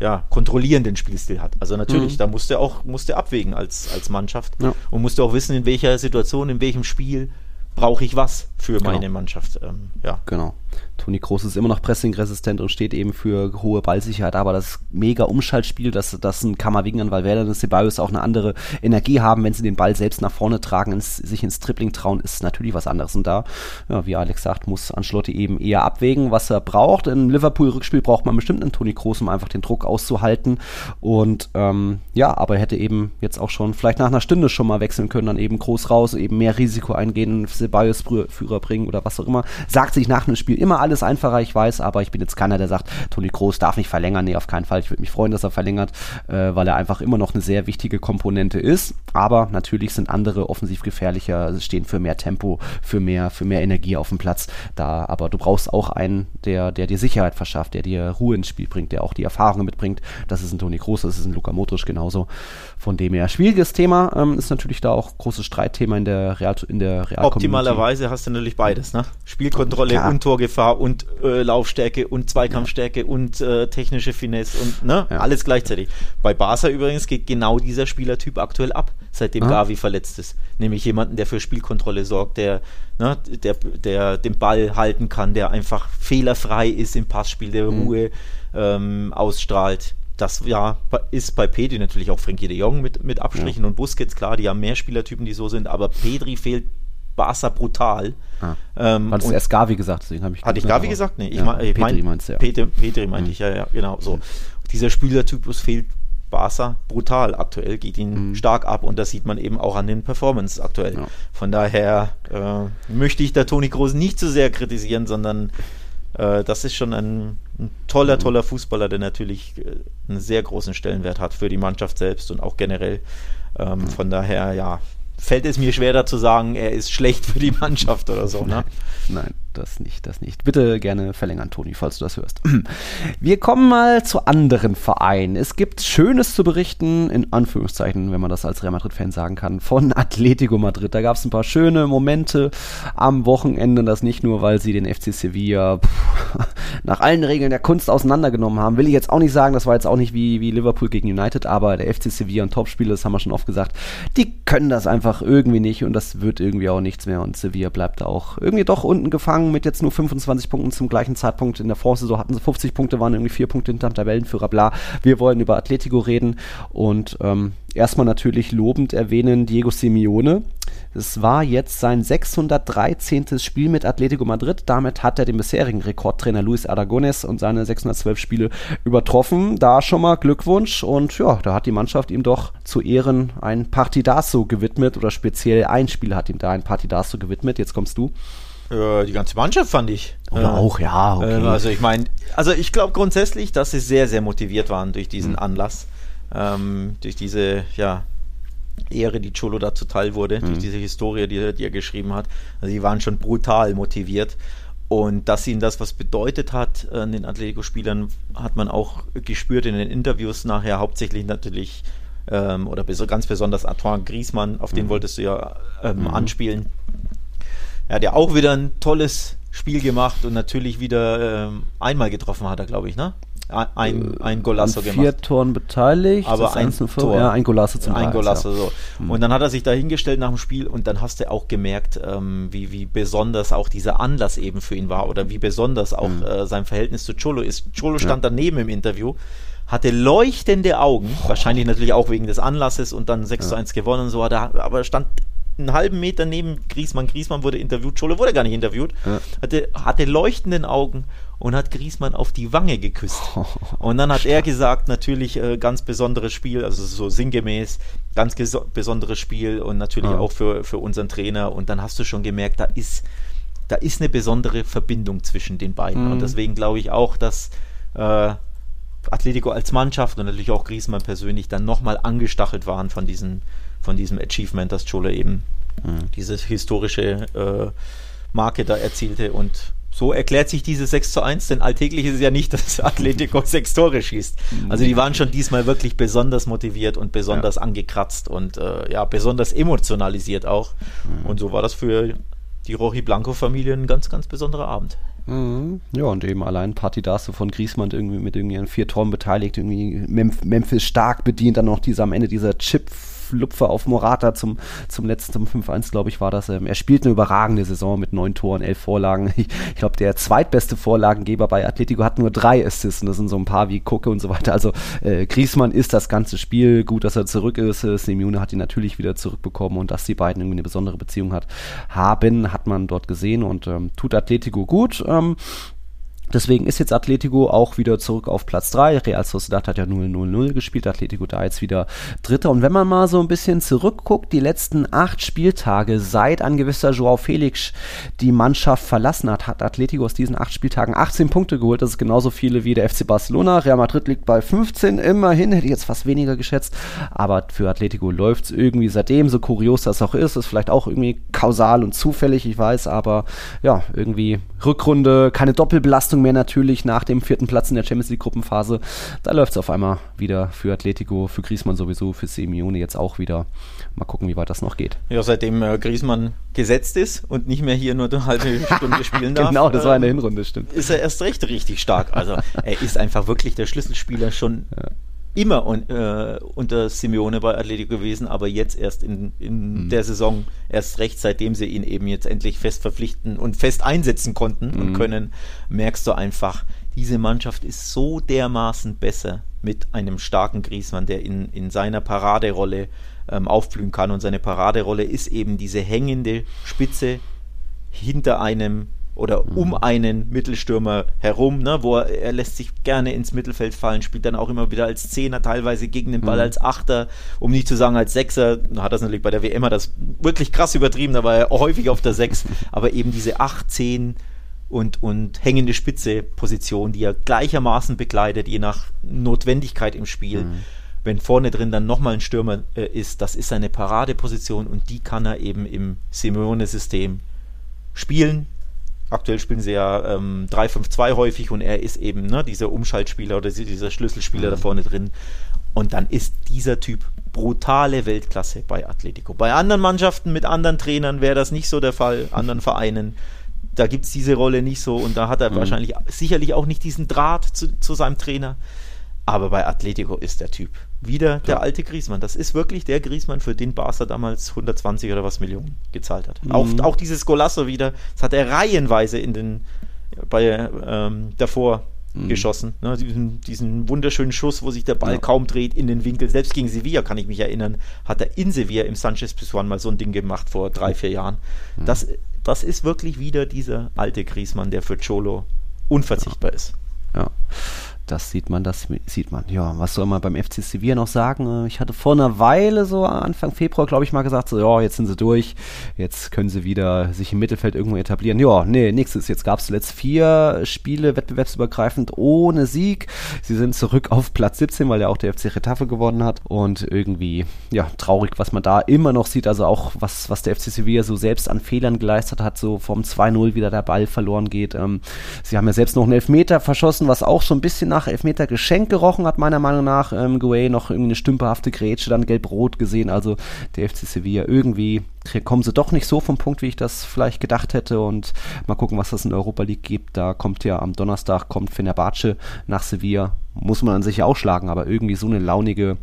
ja, kontrollierenden Spielstil hat. Also natürlich, mhm. da musste auch musste abwägen als, als Mannschaft ja. und musste auch wissen, in welcher Situation, in welchem Spiel brauche ich was für genau. meine Mannschaft. Ähm, ja. Genau. Toni Kroos ist immer noch pressingresistent und steht eben für hohe Ballsicherheit, aber das mega Umschaltspiel, dass, dass ein Kammerwinger und Valverde und Ceballos auch eine andere Energie haben, wenn sie den Ball selbst nach vorne tragen, ins, sich ins Tripling trauen, ist natürlich was anderes. Und da, ja, wie Alex sagt, muss Ancelotti eben eher abwägen, was er braucht. Im Liverpool-Rückspiel braucht man bestimmt einen Toni Kroos, um einfach den Druck auszuhalten. Und ähm, ja, aber er hätte eben jetzt auch schon vielleicht nach einer Stunde schon mal wechseln können, dann eben Kroos raus, eben mehr Risiko eingehen, Ceballos-Führer bringen oder was auch immer. Sagt sich nach einem Spiel immer alles einfacher, ich weiß, aber ich bin jetzt keiner, der sagt, Toni Kroos darf nicht verlängern. Nee, auf keinen Fall. Ich würde mich freuen, dass er verlängert, äh, weil er einfach immer noch eine sehr wichtige Komponente ist. Aber natürlich sind andere offensiv gefährlicher, stehen für mehr Tempo, für mehr, für mehr Energie auf dem Platz. Da, aber du brauchst auch einen, der, der dir Sicherheit verschafft, der dir Ruhe ins Spiel bringt, der auch die Erfahrungen mitbringt. Das ist ein Toni Kroos, das ist ein Luka Modric genauso. Von dem her schwieriges Thema ähm, ist natürlich da auch großes Streitthema in der Real in der Real Optimalerweise hast du natürlich beides, ne? Spielkontrolle ja. und Torgefahr und äh, Laufstärke und Zweikampfstärke ja. und äh, technische Finesse und ne? Ja. alles gleichzeitig. Bei Barca übrigens geht genau dieser Spielertyp aktuell ab, seitdem Gavi verletzt ist. Nämlich jemanden, der für Spielkontrolle sorgt, der, ne, der, der den Ball halten kann, der einfach fehlerfrei ist im Passspiel, der mhm. Ruhe ähm, ausstrahlt das ja ist bei Pedri natürlich auch Frenkie de Jong mit, mit Abstrichen ja. und Busquets, klar, die haben mehr Spielertypen, die so sind, aber Pedri fehlt Barca brutal. Ah. Ähm, Hat es erst Gavi gesagt, deswegen habe ich. Hatte ich Gavi gesagt? Nee, ich ja, mein, ich Pedri mein, meinst du, ja. Pedri, Pedri meinte mhm. ich, ja, ja, genau so. Dieser Spielertypus fehlt Barca brutal aktuell, geht ihn mhm. stark ab und das sieht man eben auch an den Performance aktuell. Ja. Von daher äh, möchte ich da Toni Groß nicht zu sehr kritisieren, sondern äh, das ist schon ein, ein, toller, toller Fußballer, der natürlich äh, einen sehr großen Stellenwert hat für die Mannschaft selbst und auch generell. Ähm, von daher, ja, fällt es mir schwer, da zu sagen, er ist schlecht für die Mannschaft oder so. Ne? Nein, das nicht, das nicht. Bitte gerne verlängern, Toni, falls du das hörst. Wir kommen mal zu anderen Vereinen. Es gibt Schönes zu berichten, in Anführungszeichen, wenn man das als Real Madrid-Fan sagen kann, von Atletico Madrid. Da gab es ein paar schöne Momente am Wochenende, das nicht nur, weil sie den FC Sevilla pff, nach allen Regeln der Kunst auseinandergenommen haben. Will ich jetzt auch nicht sagen, das war jetzt auch nicht wie, wie Liverpool gegen United, aber der FC Sevilla ein Topspieler, das haben wir schon oft gesagt, die können das einfach irgendwie nicht und das wird irgendwie auch nichts mehr und Sevilla bleibt auch irgendwie doch unten gefangen mit jetzt nur 25 Punkten zum gleichen Zeitpunkt. In der Vorsaison hatten sie 50 Punkte, waren irgendwie vier Punkte hinter dem Tabellenführer, bla. Wir wollen über Atletico reden und ähm, erstmal natürlich lobend erwähnen Diego Simeone. Es war jetzt sein 613. Spiel mit Atletico Madrid. Damit hat er den bisherigen Rekordtrainer Luis Aragones und seine 612 Spiele übertroffen. Da schon mal Glückwunsch und ja, da hat die Mannschaft ihm doch zu Ehren ein Partidazo gewidmet oder speziell ein Spieler hat ihm da ein Partidazo gewidmet. Jetzt kommst du. Äh, die ganze Mannschaft fand ich. Oder äh, auch, ja. Okay. Äh, also ich meine, also ich glaube grundsätzlich, dass sie sehr, sehr motiviert waren durch diesen mhm. Anlass, ähm, durch diese, ja, Ehre, die Cholo da zuteil wurde, mhm. durch diese Historie, die, die, er geschrieben hat. Also sie waren schon brutal motiviert. Und dass ihnen das was bedeutet hat, äh, den Atletico-Spielern, hat man auch gespürt in den Interviews nachher, hauptsächlich natürlich, ähm, oder ganz besonders Antoine Griezmann, auf mhm. den wolltest du ja ähm, mhm. anspielen er hat ja auch wieder ein tolles Spiel gemacht und natürlich wieder ähm, einmal getroffen hat er, glaube ich, ne? Ein, äh, ein Golasso gemacht. Vier Toren beteiligt, aber ein Tor. Ja, ein Golasso zum Ein Golasso, ja. so. Hm. Und dann hat er sich da hingestellt nach dem Spiel und dann hast du auch gemerkt, ähm, wie, wie besonders auch dieser Anlass eben für ihn war oder wie besonders auch mhm. äh, sein Verhältnis zu Cholo ist. Cholo stand ja. daneben im Interview, hatte leuchtende Augen, wahrscheinlich natürlich auch wegen des Anlasses und dann 6 zu 1 gewonnen und so, hat er, aber stand einen halben Meter neben Griesmann. Griesmann wurde interviewt, Schole wurde gar nicht interviewt, ja. hatte, hatte leuchtenden Augen und hat Griesmann auf die Wange geküsst. und dann hat er gesagt, natürlich äh, ganz besonderes Spiel, also so sinngemäß, ganz besonderes Spiel und natürlich ja. auch für, für unseren Trainer. Und dann hast du schon gemerkt, da ist, da ist eine besondere Verbindung zwischen den beiden. Mhm. Und deswegen glaube ich auch, dass äh, Atletico als Mannschaft und natürlich auch Griesmann persönlich dann nochmal angestachelt waren von diesen von diesem Achievement, das Chole eben mhm. diese historische äh, Marke da erzielte und so erklärt sich diese 6 zu 1, denn alltäglich ist es ja nicht, dass Atletico sechs Tore schießt. Also die waren schon diesmal wirklich besonders motiviert und besonders ja. angekratzt und äh, ja, besonders emotionalisiert auch. Mhm. Und so war das für die Roji Blanco-Familie ein ganz, ganz besonderer Abend. Mhm. Ja, und eben allein Partidasse von Griesmann irgendwie mit irgendwie vier Toren beteiligt, irgendwie Memphis stark bedient, dann noch dieser am Ende dieser Chip Lupfer auf Morata zum, zum letzten, zum 5-1, glaube ich, war das. Ähm, er spielt eine überragende Saison mit neun Toren, elf Vorlagen. Ich, ich glaube, der zweitbeste Vorlagengeber bei Atletico hat nur drei Assists und das sind so ein paar wie Kucke und so weiter. Also äh, Griesmann ist das ganze Spiel. Gut, dass er zurück ist. Äh, Simeone hat ihn natürlich wieder zurückbekommen und dass die beiden irgendwie eine besondere Beziehung hat, haben, hat man dort gesehen und ähm, tut Atletico gut. Ähm, Deswegen ist jetzt Atletico auch wieder zurück auf Platz 3. Real Sociedad hat ja 0-0-0 gespielt, Atletico da jetzt wieder Dritter. Und wenn man mal so ein bisschen zurückguckt, die letzten acht Spieltage, seit ein gewisser Joao Felix die Mannschaft verlassen hat, hat Atletico aus diesen acht Spieltagen 18 Punkte geholt. Das ist genauso viele wie der FC Barcelona. Real Madrid liegt bei 15, immerhin, hätte ich jetzt fast weniger geschätzt. Aber für Atletico läuft es irgendwie seitdem, so kurios das auch ist. Ist vielleicht auch irgendwie kausal und zufällig, ich weiß, aber ja, irgendwie Rückrunde, keine Doppelbelastung mehr natürlich nach dem vierten Platz in der Champions League Gruppenphase. Da läuft es auf einmal wieder für Atletico, für Griezmann sowieso, für Simeone jetzt auch wieder. Mal gucken, wie weit das noch geht. Ja, seitdem äh, Griezmann gesetzt ist und nicht mehr hier nur eine halbe Stunde spielen darf. genau, das war in der ähm, Hinrunde, stimmt. Ist er erst recht richtig stark. Also er ist einfach wirklich der Schlüsselspieler schon ja immer un, äh, unter Simeone bei Atletico gewesen, aber jetzt erst in, in mhm. der Saison, erst recht, seitdem sie ihn eben jetzt endlich fest verpflichten und fest einsetzen konnten mhm. und können, merkst du einfach, diese Mannschaft ist so dermaßen besser mit einem starken Griesmann, der in, in seiner Paraderolle ähm, aufblühen kann. Und seine Paraderolle ist eben diese hängende Spitze hinter einem oder um mhm. einen Mittelstürmer herum, ne, wo er, er, lässt sich gerne ins Mittelfeld fallen, spielt dann auch immer wieder als Zehner, teilweise gegen den Ball mhm. als Achter, um nicht zu sagen als Sechser, hat das natürlich bei der WM hat das wirklich krass übertrieben, da war er häufig auf der Sechs, aber eben diese 8, 10 und, und hängende Spitze Position, die er gleichermaßen begleitet, je nach Notwendigkeit im Spiel. Mhm. Wenn vorne drin dann nochmal ein Stürmer äh, ist, das ist seine Paradeposition und die kann er eben im Simeone-System spielen, Aktuell spielen sie ja ähm, 3-5-2 häufig und er ist eben ne, dieser Umschaltspieler oder dieser Schlüsselspieler mhm. da vorne drin. Und dann ist dieser Typ brutale Weltklasse bei Atletico. Bei anderen Mannschaften mit anderen Trainern wäre das nicht so der Fall, anderen Vereinen. Da gibt es diese Rolle nicht so und da hat er mhm. wahrscheinlich sicherlich auch nicht diesen Draht zu, zu seinem Trainer. Aber bei Atletico ist der Typ wieder der alte Griesmann. Das ist wirklich der Griesmann, für den Barca damals 120 oder was Millionen gezahlt hat. Mhm. Auch, auch dieses Golasso wieder, das hat er reihenweise in den bei ähm, davor mhm. geschossen. Ne, diesen, diesen, wunderschönen Schuss, wo sich der Ball ja. kaum dreht in den Winkel. Selbst gegen Sevilla kann ich mich erinnern, hat er in Sevilla im Sanchez Pizjuan mal so ein Ding gemacht vor drei, vier Jahren. Mhm. Das, das ist wirklich wieder dieser alte Griesmann, der für Cholo unverzichtbar ja. ist. Ja. Das sieht man, das sieht man. Ja, was soll man beim FC Sevilla noch sagen? Ich hatte vor einer Weile, so Anfang Februar, glaube ich, mal gesagt, so, ja, jetzt sind sie durch, jetzt können sie wieder sich im Mittelfeld irgendwo etablieren. Ja, nee, nächstes. Jetzt gab es zuletzt vier Spiele wettbewerbsübergreifend ohne Sieg. Sie sind zurück auf Platz 17, weil ja auch der FC Retafe gewonnen hat. Und irgendwie, ja, traurig, was man da immer noch sieht. Also auch, was, was der FC Sevilla so selbst an Fehlern geleistet hat, so vom 2-0 wieder der Ball verloren geht. Ähm, sie haben ja selbst noch einen Elfmeter verschossen, was auch so ein bisschen nach Elfmeter geschenkt gerochen hat, meiner Meinung nach. Ähm, Guay noch irgendwie eine stümperhafte Grätsche, dann gelb-rot gesehen. Also der FC Sevilla irgendwie kommen sie doch nicht so vom Punkt, wie ich das vielleicht gedacht hätte. Und mal gucken, was das in Europa League gibt. Da kommt ja am Donnerstag kommt Fenerbahce nach Sevilla. Muss man an sich auch schlagen, aber irgendwie so eine launige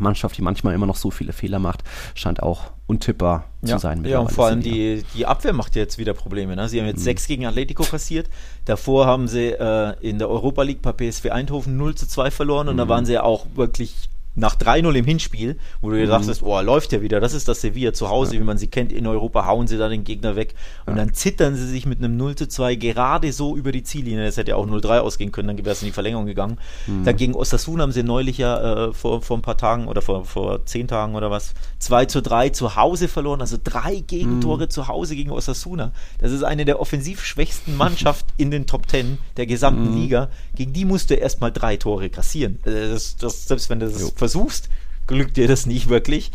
Mannschaft, die manchmal immer noch so viele Fehler macht, scheint auch untippbar ja, zu sein. Ja, und vor allem die, die Abwehr macht jetzt wieder Probleme. Ne? Sie haben jetzt mhm. sechs gegen Atletico kassiert. Davor haben sie äh, in der Europa League bei PSV Eindhoven 0 zu 2 verloren und mhm. da waren sie ja auch wirklich nach 3-0 im Hinspiel, wo du dir mhm. dachtest, oh, läuft ja wieder, das ist das Sevilla zu Hause, ja. wie man sie kennt, in Europa hauen sie da den Gegner weg und ja. dann zittern sie sich mit einem 0 zu 2 gerade so über die Ziellinie, das hätte ja auch 0-3 ausgehen können, dann wäre es in die Verlängerung gegangen. Mhm. Dann gegen Osasuna haben sie neulich ja äh, vor, vor ein paar Tagen oder vor, vor zehn Tagen oder was, 2 zu 3 zu Hause verloren, also drei Gegentore mhm. zu Hause gegen Osasuna. Das ist eine der offensiv schwächsten Mannschaften in den Top 10 der gesamten mhm. Liga. Gegen die musst du erstmal drei Tore kassieren. Äh, das, das, selbst wenn das jo versuchst, glückt dir das nicht wirklich.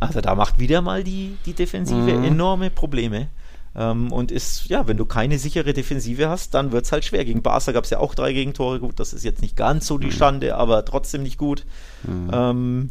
Also da macht wieder mal die, die Defensive mhm. enorme Probleme. Ähm, und ist, ja, wenn du keine sichere Defensive hast, dann wird es halt schwer. Gegen Barca gab es ja auch drei Gegentore. Gut, das ist jetzt nicht ganz so die mhm. Schande, aber trotzdem nicht gut. Mhm. Ähm,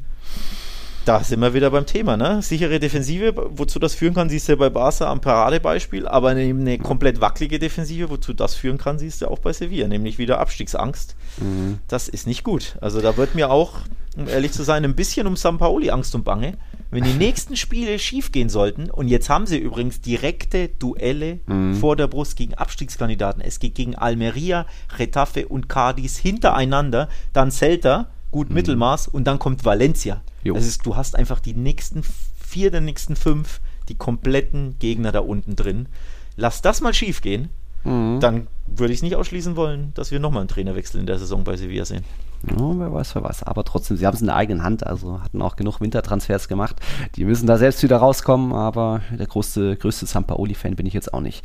da sind wir wieder beim Thema, ne? Sichere Defensive, wozu das führen kann, siehst du ja bei Barca am Paradebeispiel, aber eine, eine komplett wackelige Defensive, wozu das führen kann, siehst du auch bei Sevilla, nämlich wieder Abstiegsangst. Mhm. Das ist nicht gut. Also da wird mir auch, um ehrlich zu sein, ein bisschen um San Paoli Angst und Bange. Wenn die nächsten Spiele schief gehen sollten, und jetzt haben sie übrigens direkte Duelle mhm. vor der Brust gegen Abstiegskandidaten. Es geht gegen Almeria, Retafe und Cadiz hintereinander, dann Celta, gut mhm. Mittelmaß, und dann kommt Valencia. Jo. Das ist, du hast einfach die nächsten vier der nächsten fünf, die kompletten Gegner da unten drin. Lass das mal schief gehen, mhm. dann würde ich es nicht ausschließen wollen, dass wir nochmal einen Trainerwechsel in der Saison bei Sevilla sehen. Ja, wer weiß, wer weiß. Aber trotzdem, sie haben es in der eigenen Hand, also hatten auch genug Wintertransfers gemacht. Die müssen da selbst wieder rauskommen, aber der größte, größte Sampaoli-Fan bin ich jetzt auch nicht.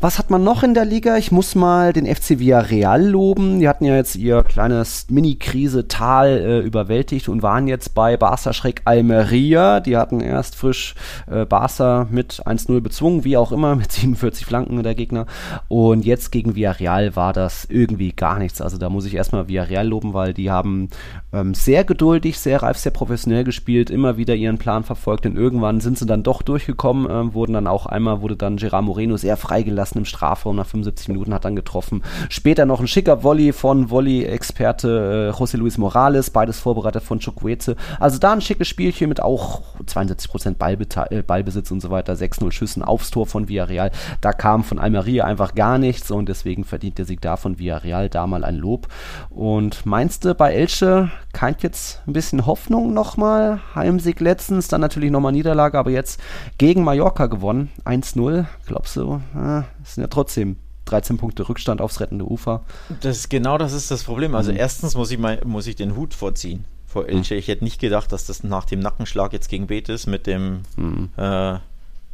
Was hat man noch in der Liga? Ich muss mal den FC Villarreal loben. Die hatten ja jetzt ihr kleines Mini-Krise-Tal äh, überwältigt und waren jetzt bei Barca Schreck Almeria. Die hatten erst frisch äh, Barca mit 1-0 bezwungen, wie auch immer, mit 47 Flanken der Gegner. Und jetzt gegen Villarreal war das irgendwie gar nichts. Also da muss ich erstmal Villarreal loben, weil weil die haben ähm, sehr geduldig, sehr reif, sehr professionell gespielt, immer wieder ihren Plan verfolgt und irgendwann sind sie dann doch durchgekommen, ähm, wurden dann auch einmal, wurde dann Gerard Moreno sehr freigelassen im Strafraum, nach 75 Minuten hat dann getroffen. Später noch ein schicker Volley von Volley-Experte äh, José Luis Morales, beides vorbereitet von Chukwueze. Also da ein schickes Spielchen mit auch 72% äh, Ballbesitz und so weiter, 6-0 Schüssen aufs Tor von Villarreal. Da kam von Almeria einfach gar nichts und deswegen verdient der Sieg da von Villarreal da mal ein Lob. Und meinst Du, bei Elche keint jetzt ein bisschen Hoffnung nochmal? Heimsieg letztens, dann natürlich nochmal Niederlage, aber jetzt gegen Mallorca gewonnen. 1-0. Glaubst du, äh, das sind ja trotzdem 13 Punkte Rückstand aufs rettende Ufer. Das genau das ist das Problem. Also mhm. erstens muss ich, mal, muss ich den Hut vorziehen vor. Elche. Mhm. Ich hätte nicht gedacht, dass das nach dem Nackenschlag jetzt gegen Betis mit dem mhm. äh,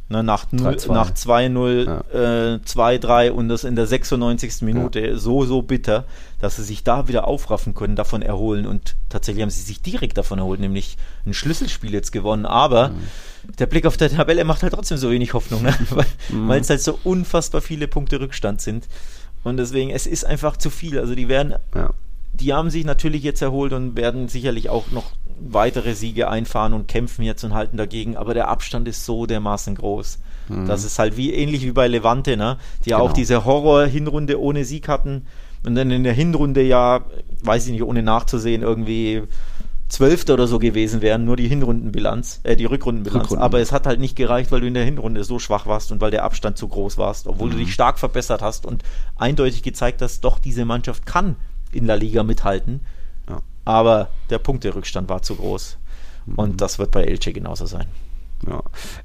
Ne, nach 2-0, ja. äh, 2-3 und das in der 96. Minute ja. so, so bitter, dass sie sich da wieder aufraffen können, davon erholen. Und tatsächlich haben sie sich direkt davon erholt, nämlich ein Schlüsselspiel jetzt gewonnen. Aber mhm. der Blick auf der Tabelle macht halt trotzdem so wenig Hoffnung, ne? weil mhm. es halt so unfassbar viele Punkte Rückstand sind. Und deswegen, es ist einfach zu viel. Also die werden, ja. Die haben sich natürlich jetzt erholt und werden sicherlich auch noch weitere Siege einfahren und kämpfen jetzt und halten dagegen, aber der Abstand ist so dermaßen groß. Mhm. Das ist halt wie ähnlich wie bei Levante, ne? Die genau. auch diese Horror-Hinrunde ohne Sieg hatten und dann in der Hinrunde ja, weiß ich nicht, ohne nachzusehen, irgendwie Zwölfter oder so gewesen wären, nur die Hinrundenbilanz, äh, die Rückrundenbilanz. Rückrunden. Aber es hat halt nicht gereicht, weil du in der Hinrunde so schwach warst und weil der Abstand zu groß warst, obwohl mhm. du dich stark verbessert hast und eindeutig gezeigt hast, doch diese Mannschaft kann in La Liga mithalten aber der Punkterückstand war zu groß. Und mhm. das wird bei Elche genauso sein. Ja.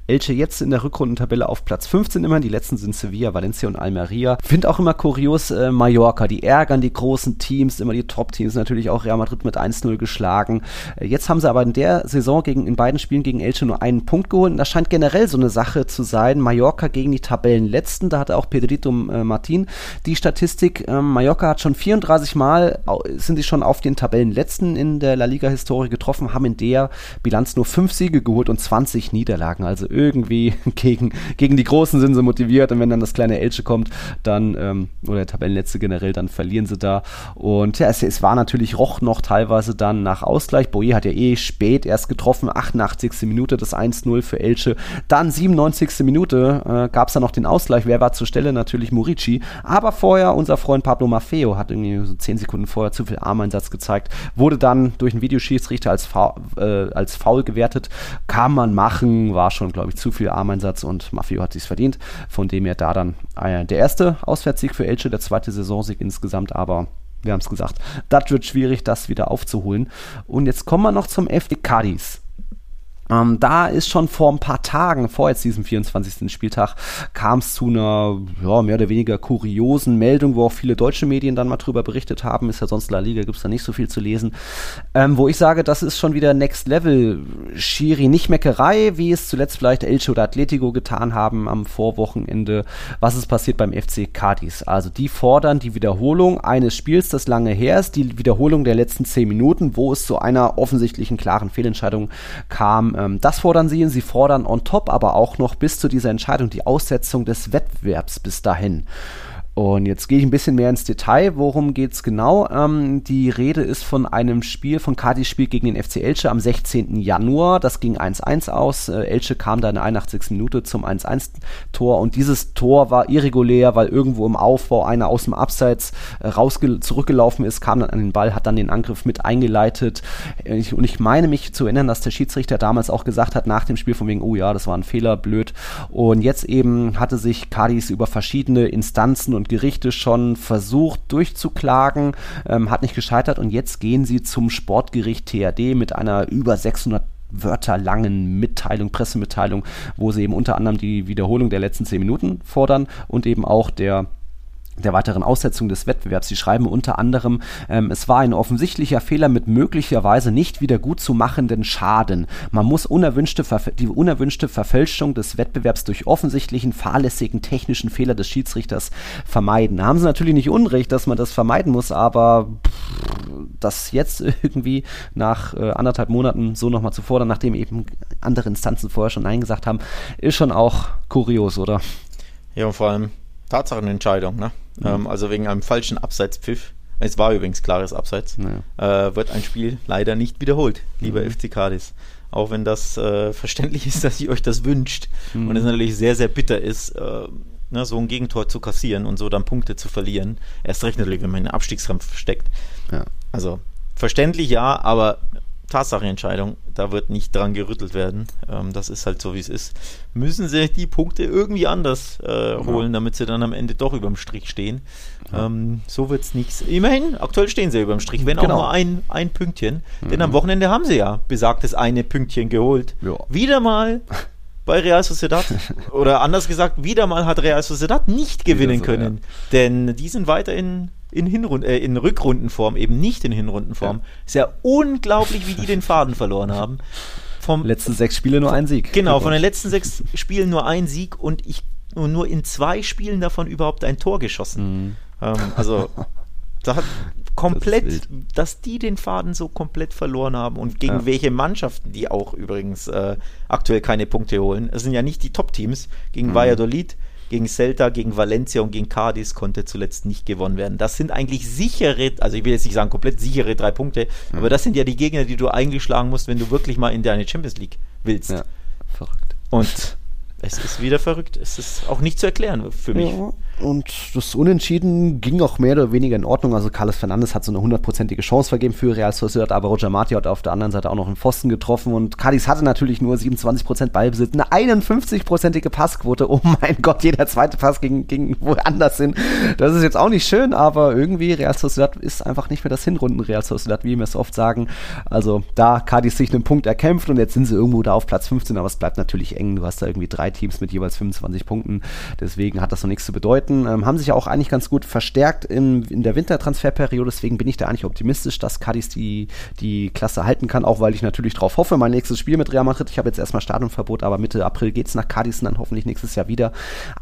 Elche jetzt in der Rückrundentabelle auf Platz 15 immer. Die letzten sind Sevilla, Valencia und Almeria. Finde auch immer kurios äh, Mallorca. Die ärgern die großen Teams, immer die Top-Teams. Natürlich auch Real Madrid mit 1-0 geschlagen. Äh, jetzt haben sie aber in der Saison gegen, in beiden Spielen gegen Elche nur einen Punkt geholt. Und das scheint generell so eine Sache zu sein. Mallorca gegen die Tabellenletzten. Da hatte auch Pedrito äh, Martin die Statistik. Ähm, Mallorca hat schon 34 Mal, sind sie schon auf den Tabellenletzten in der La Liga-Historie getroffen, haben in der Bilanz nur fünf Siege geholt und 20 Niederlagen. Niederlagen. Also irgendwie gegen, gegen die Großen sind sie motiviert und wenn dann das kleine Elche kommt, dann, ähm, oder der Tabellenletzte generell, dann verlieren sie da. Und ja, es, es war natürlich Roch noch teilweise dann nach Ausgleich. Boye hat ja eh spät erst getroffen, 88. Minute das 1-0 für Elche. Dann 97. Minute äh, gab es dann noch den Ausgleich. Wer war zur Stelle? Natürlich Murici. Aber vorher unser Freund Pablo Maffeo hat irgendwie so 10 Sekunden vorher zu viel Armeinsatz gezeigt. Wurde dann durch einen Videoschiedsrichter als, Fa äh, als Foul gewertet. Kann man machen, war schon, glaube ich, zu viel Armeinsatz und Maffio hat sich verdient. Von dem her da dann äh, der erste Auswärtssieg für Elche, der zweite Saisonsieg insgesamt, aber wir haben es gesagt, das wird schwierig, das wieder aufzuholen. Und jetzt kommen wir noch zum FC Cadiz. Ähm, da ist schon vor ein paar Tagen, vor jetzt diesem 24. Spieltag, kam es zu einer ja, mehr oder weniger kuriosen Meldung, wo auch viele deutsche Medien dann mal drüber berichtet haben. Ist ja sonst La Liga, gibt es da nicht so viel zu lesen. Ähm, wo ich sage, das ist schon wieder Next Level. Schiri, nicht Meckerei, wie es zuletzt vielleicht Elche oder Atletico getan haben am Vorwochenende. Was ist passiert beim FC Cadiz? Also die fordern die Wiederholung eines Spiels, das lange her ist, die Wiederholung der letzten zehn Minuten, wo es zu einer offensichtlichen klaren Fehlentscheidung kam das fordern sie. Sie fordern on top aber auch noch bis zu dieser Entscheidung die Aussetzung des Wettbewerbs bis dahin. Und jetzt gehe ich ein bisschen mehr ins Detail. Worum geht es genau? Ähm, die Rede ist von einem Spiel, von Cardis Spiel gegen den FC Elche am 16. Januar. Das ging 1-1 aus. Äh, Elche kam da in der 81. Minute zum 1-1-Tor und dieses Tor war irregulär, weil irgendwo im Aufbau einer aus dem Abseits äh, zurückgelaufen ist, kam dann an den Ball, hat dann den Angriff mit eingeleitet. Äh, ich, und ich meine mich zu erinnern, dass der Schiedsrichter damals auch gesagt hat, nach dem Spiel von wegen, oh ja, das war ein Fehler, blöd. Und jetzt eben hatte sich Cardis über verschiedene Instanzen und und Gerichte schon versucht durchzuklagen, ähm, hat nicht gescheitert. Und jetzt gehen sie zum Sportgericht THD mit einer über 600 Wörter langen Mitteilung, Pressemitteilung, wo sie eben unter anderem die Wiederholung der letzten zehn Minuten fordern und eben auch der der weiteren Aussetzung des Wettbewerbs. Sie schreiben unter anderem, ähm, es war ein offensichtlicher Fehler mit möglicherweise nicht wieder gut zu machenden Schaden. Man muss unerwünschte die unerwünschte Verfälschung des Wettbewerbs durch offensichtlichen fahrlässigen technischen Fehler des Schiedsrichters vermeiden. Da haben sie natürlich nicht unrecht, dass man das vermeiden muss, aber das jetzt irgendwie nach äh, anderthalb Monaten so nochmal zu fordern, nachdem eben andere Instanzen vorher schon Nein gesagt haben, ist schon auch kurios, oder? Ja, und vor allem Tatsachenentscheidung, ne? Mhm. Ähm, also wegen einem falschen Abseitspfiff. Es war übrigens klares Abseits. Ja. Äh, wird ein Spiel leider nicht wiederholt, lieber mhm. FC Cadiz. Auch wenn das äh, verständlich ist, dass ihr euch das wünscht mhm. und es natürlich sehr, sehr bitter ist, äh, ne, so ein Gegentor zu kassieren und so dann Punkte zu verlieren. Erst recht natürlich, wenn man in den Abstiegskampf steckt. Ja. Also verständlich ja, aber Tatsachenentscheidung, da wird nicht dran gerüttelt werden. Ähm, das ist halt so, wie es ist. Müssen sie die Punkte irgendwie anders äh, holen, ja. damit sie dann am Ende doch überm Strich stehen. Ja. Ähm, so wird es nichts. Immerhin, aktuell stehen sie überm Strich, wenn genau. auch nur ein, ein Pünktchen. Mhm. Denn am Wochenende haben sie ja besagtes eine Pünktchen geholt. Ja. Wieder mal bei Real Sociedad. Oder anders gesagt, wieder mal hat Real Sociedad nicht gewinnen so, können. Denn die sind weiter in in, Hinrund äh, in Rückrundenform, eben nicht in Hinrundenform. Ja. Ist ja unglaublich, wie die den Faden verloren haben. Vom letzten sechs Spiele nur ein Sieg. Genau, von den letzten sechs Spielen nur ein Sieg und ich und nur in zwei Spielen davon überhaupt ein Tor geschossen. Mhm. Ähm, also da hat komplett, das dass die den Faden so komplett verloren haben und gegen ja. welche Mannschaften die auch übrigens äh, aktuell keine Punkte holen. Es sind ja nicht die Top-Teams gegen mhm. Valladolid gegen Celta, gegen Valencia und gegen Cadiz konnte zuletzt nicht gewonnen werden. Das sind eigentlich sichere, also ich will jetzt nicht sagen komplett sichere drei Punkte, mhm. aber das sind ja die Gegner, die du eigentlich schlagen musst, wenn du wirklich mal in deine Champions League willst. Ja, verrückt. Und es ist wieder verrückt. Es ist auch nicht zu erklären für mich. Ja, und das Unentschieden ging auch mehr oder weniger in Ordnung. Also Carlos Fernandes hat so eine hundertprozentige Chance vergeben für Real Sociedad, aber Roger Marti hat auf der anderen Seite auch noch einen Pfosten getroffen und Cadiz hatte natürlich nur 27% Ballbesitz, eine 51%ige Passquote. Oh mein Gott, jeder zweite Pass ging, ging woanders hin. Das ist jetzt auch nicht schön, aber irgendwie Real Sociedad ist einfach nicht mehr das Hinrunden Real Sociedad, wie wir es oft sagen. Also da Cadiz sich einen Punkt erkämpft und jetzt sind sie irgendwo da auf Platz 15, aber es bleibt natürlich eng. Du hast da irgendwie drei Teams mit jeweils 25 Punkten. Deswegen hat das noch nichts zu bedeuten. Ähm, haben sich ja auch eigentlich ganz gut verstärkt in, in der Wintertransferperiode. Deswegen bin ich da eigentlich optimistisch, dass Cadiz die, die Klasse halten kann. Auch weil ich natürlich darauf hoffe. Mein nächstes Spiel mit Real Madrid. Ich habe jetzt erstmal Stadionverbot, aber Mitte April geht es nach Cadiz und dann hoffentlich nächstes Jahr wieder.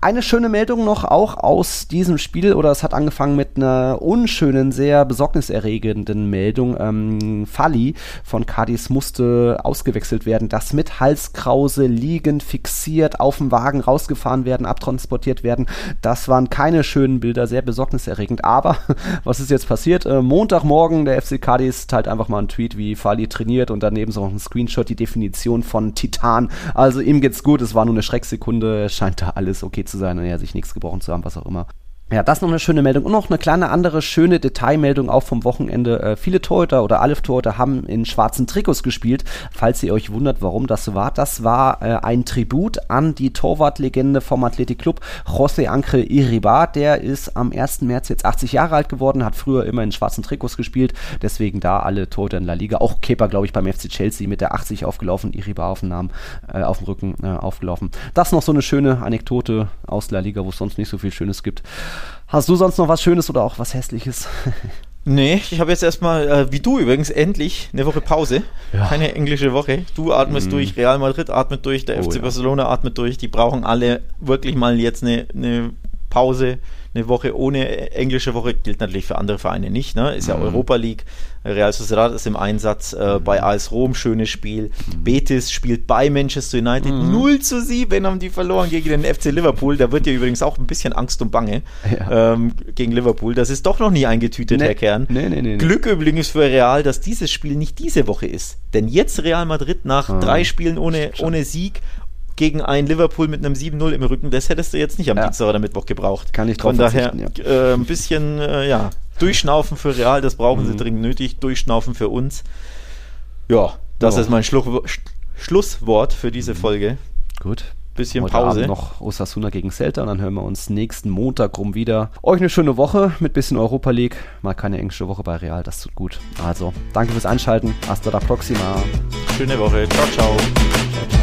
Eine schöne Meldung noch auch aus diesem Spiel oder es hat angefangen mit einer unschönen, sehr besorgniserregenden Meldung. Ähm, Fali von Cadiz musste ausgewechselt werden. Das mit Halskrause liegend fixiert auf dem Wagen rausgefahren werden, abtransportiert werden. Das waren keine schönen Bilder, sehr besorgniserregend. Aber was ist jetzt passiert? Äh, Montagmorgen, der FC Cadiz teilt einfach mal einen Tweet, wie Fali trainiert und daneben so ein Screenshot, die Definition von Titan. Also ihm geht's gut, es war nur eine Schrecksekunde, scheint da alles okay zu sein und er sich nichts gebrochen zu haben, was auch immer. Ja, das noch eine schöne Meldung. Und noch eine kleine andere schöne Detailmeldung auch vom Wochenende. Äh, viele Torhüter oder alle Torhüter haben in schwarzen Trikots gespielt. Falls ihr euch wundert, warum das so war. Das war äh, ein Tribut an die Torwartlegende vom Athletic Club, José Ancre Iribar. Der ist am 1. März jetzt 80 Jahre alt geworden, hat früher immer in schwarzen Trikots gespielt. Deswegen da alle Torhüter in La Liga. Auch Kepa, glaube ich, beim FC Chelsea mit der 80 aufgelaufen, Iribar auf dem Namen, äh, auf dem Rücken äh, aufgelaufen. Das noch so eine schöne Anekdote aus La Liga, wo es sonst nicht so viel Schönes gibt. Hast du sonst noch was Schönes oder auch was Hässliches? Nee, ich habe jetzt erstmal, äh, wie du übrigens, endlich eine Woche Pause. Ja. Keine englische Woche. Du atmest mm. durch, Real Madrid atmet durch, der oh, FC ja. Barcelona atmet durch. Die brauchen alle wirklich mal jetzt eine, eine Pause eine Woche ohne englische Woche gilt natürlich für andere Vereine nicht. Ne? Ist ja mhm. Europa League. Real Sociedad ist im Einsatz äh, bei AS Rom, schönes Spiel. Mhm. Betis spielt bei Manchester United mhm. 0 zu 7 haben die verloren gegen den FC Liverpool. Da wird ja übrigens auch ein bisschen Angst und Bange ja. ähm, gegen Liverpool. Das ist doch noch nie eingetütet, nee. Herr Kern. Nee, nee, nee, Glück übrigens für Real, dass dieses Spiel nicht diese Woche ist. Denn jetzt Real Madrid nach ah. drei Spielen ohne, ohne Sieg gegen ein Liverpool mit einem 7-0 im Rücken, das hättest du jetzt nicht am ja. Dienstag oder Mittwoch gebraucht. Kann ich drauf Von daher ja. äh, ein bisschen, äh, ja, durchschnaufen für Real, das brauchen mhm. sie dringend nötig, durchschnaufen für uns. Ja, das oh. ist mein Schlu Schlusswort für diese mhm. Folge. Gut. Bisschen Heute Pause. Abend noch Osasuna gegen Celta und dann hören wir uns nächsten Montag rum wieder. Euch eine schöne Woche mit bisschen Europa League. Mal keine englische Woche bei Real, das tut gut. Also, danke fürs Einschalten. Hasta la próxima. Schöne Woche. ciao. ciao. ciao.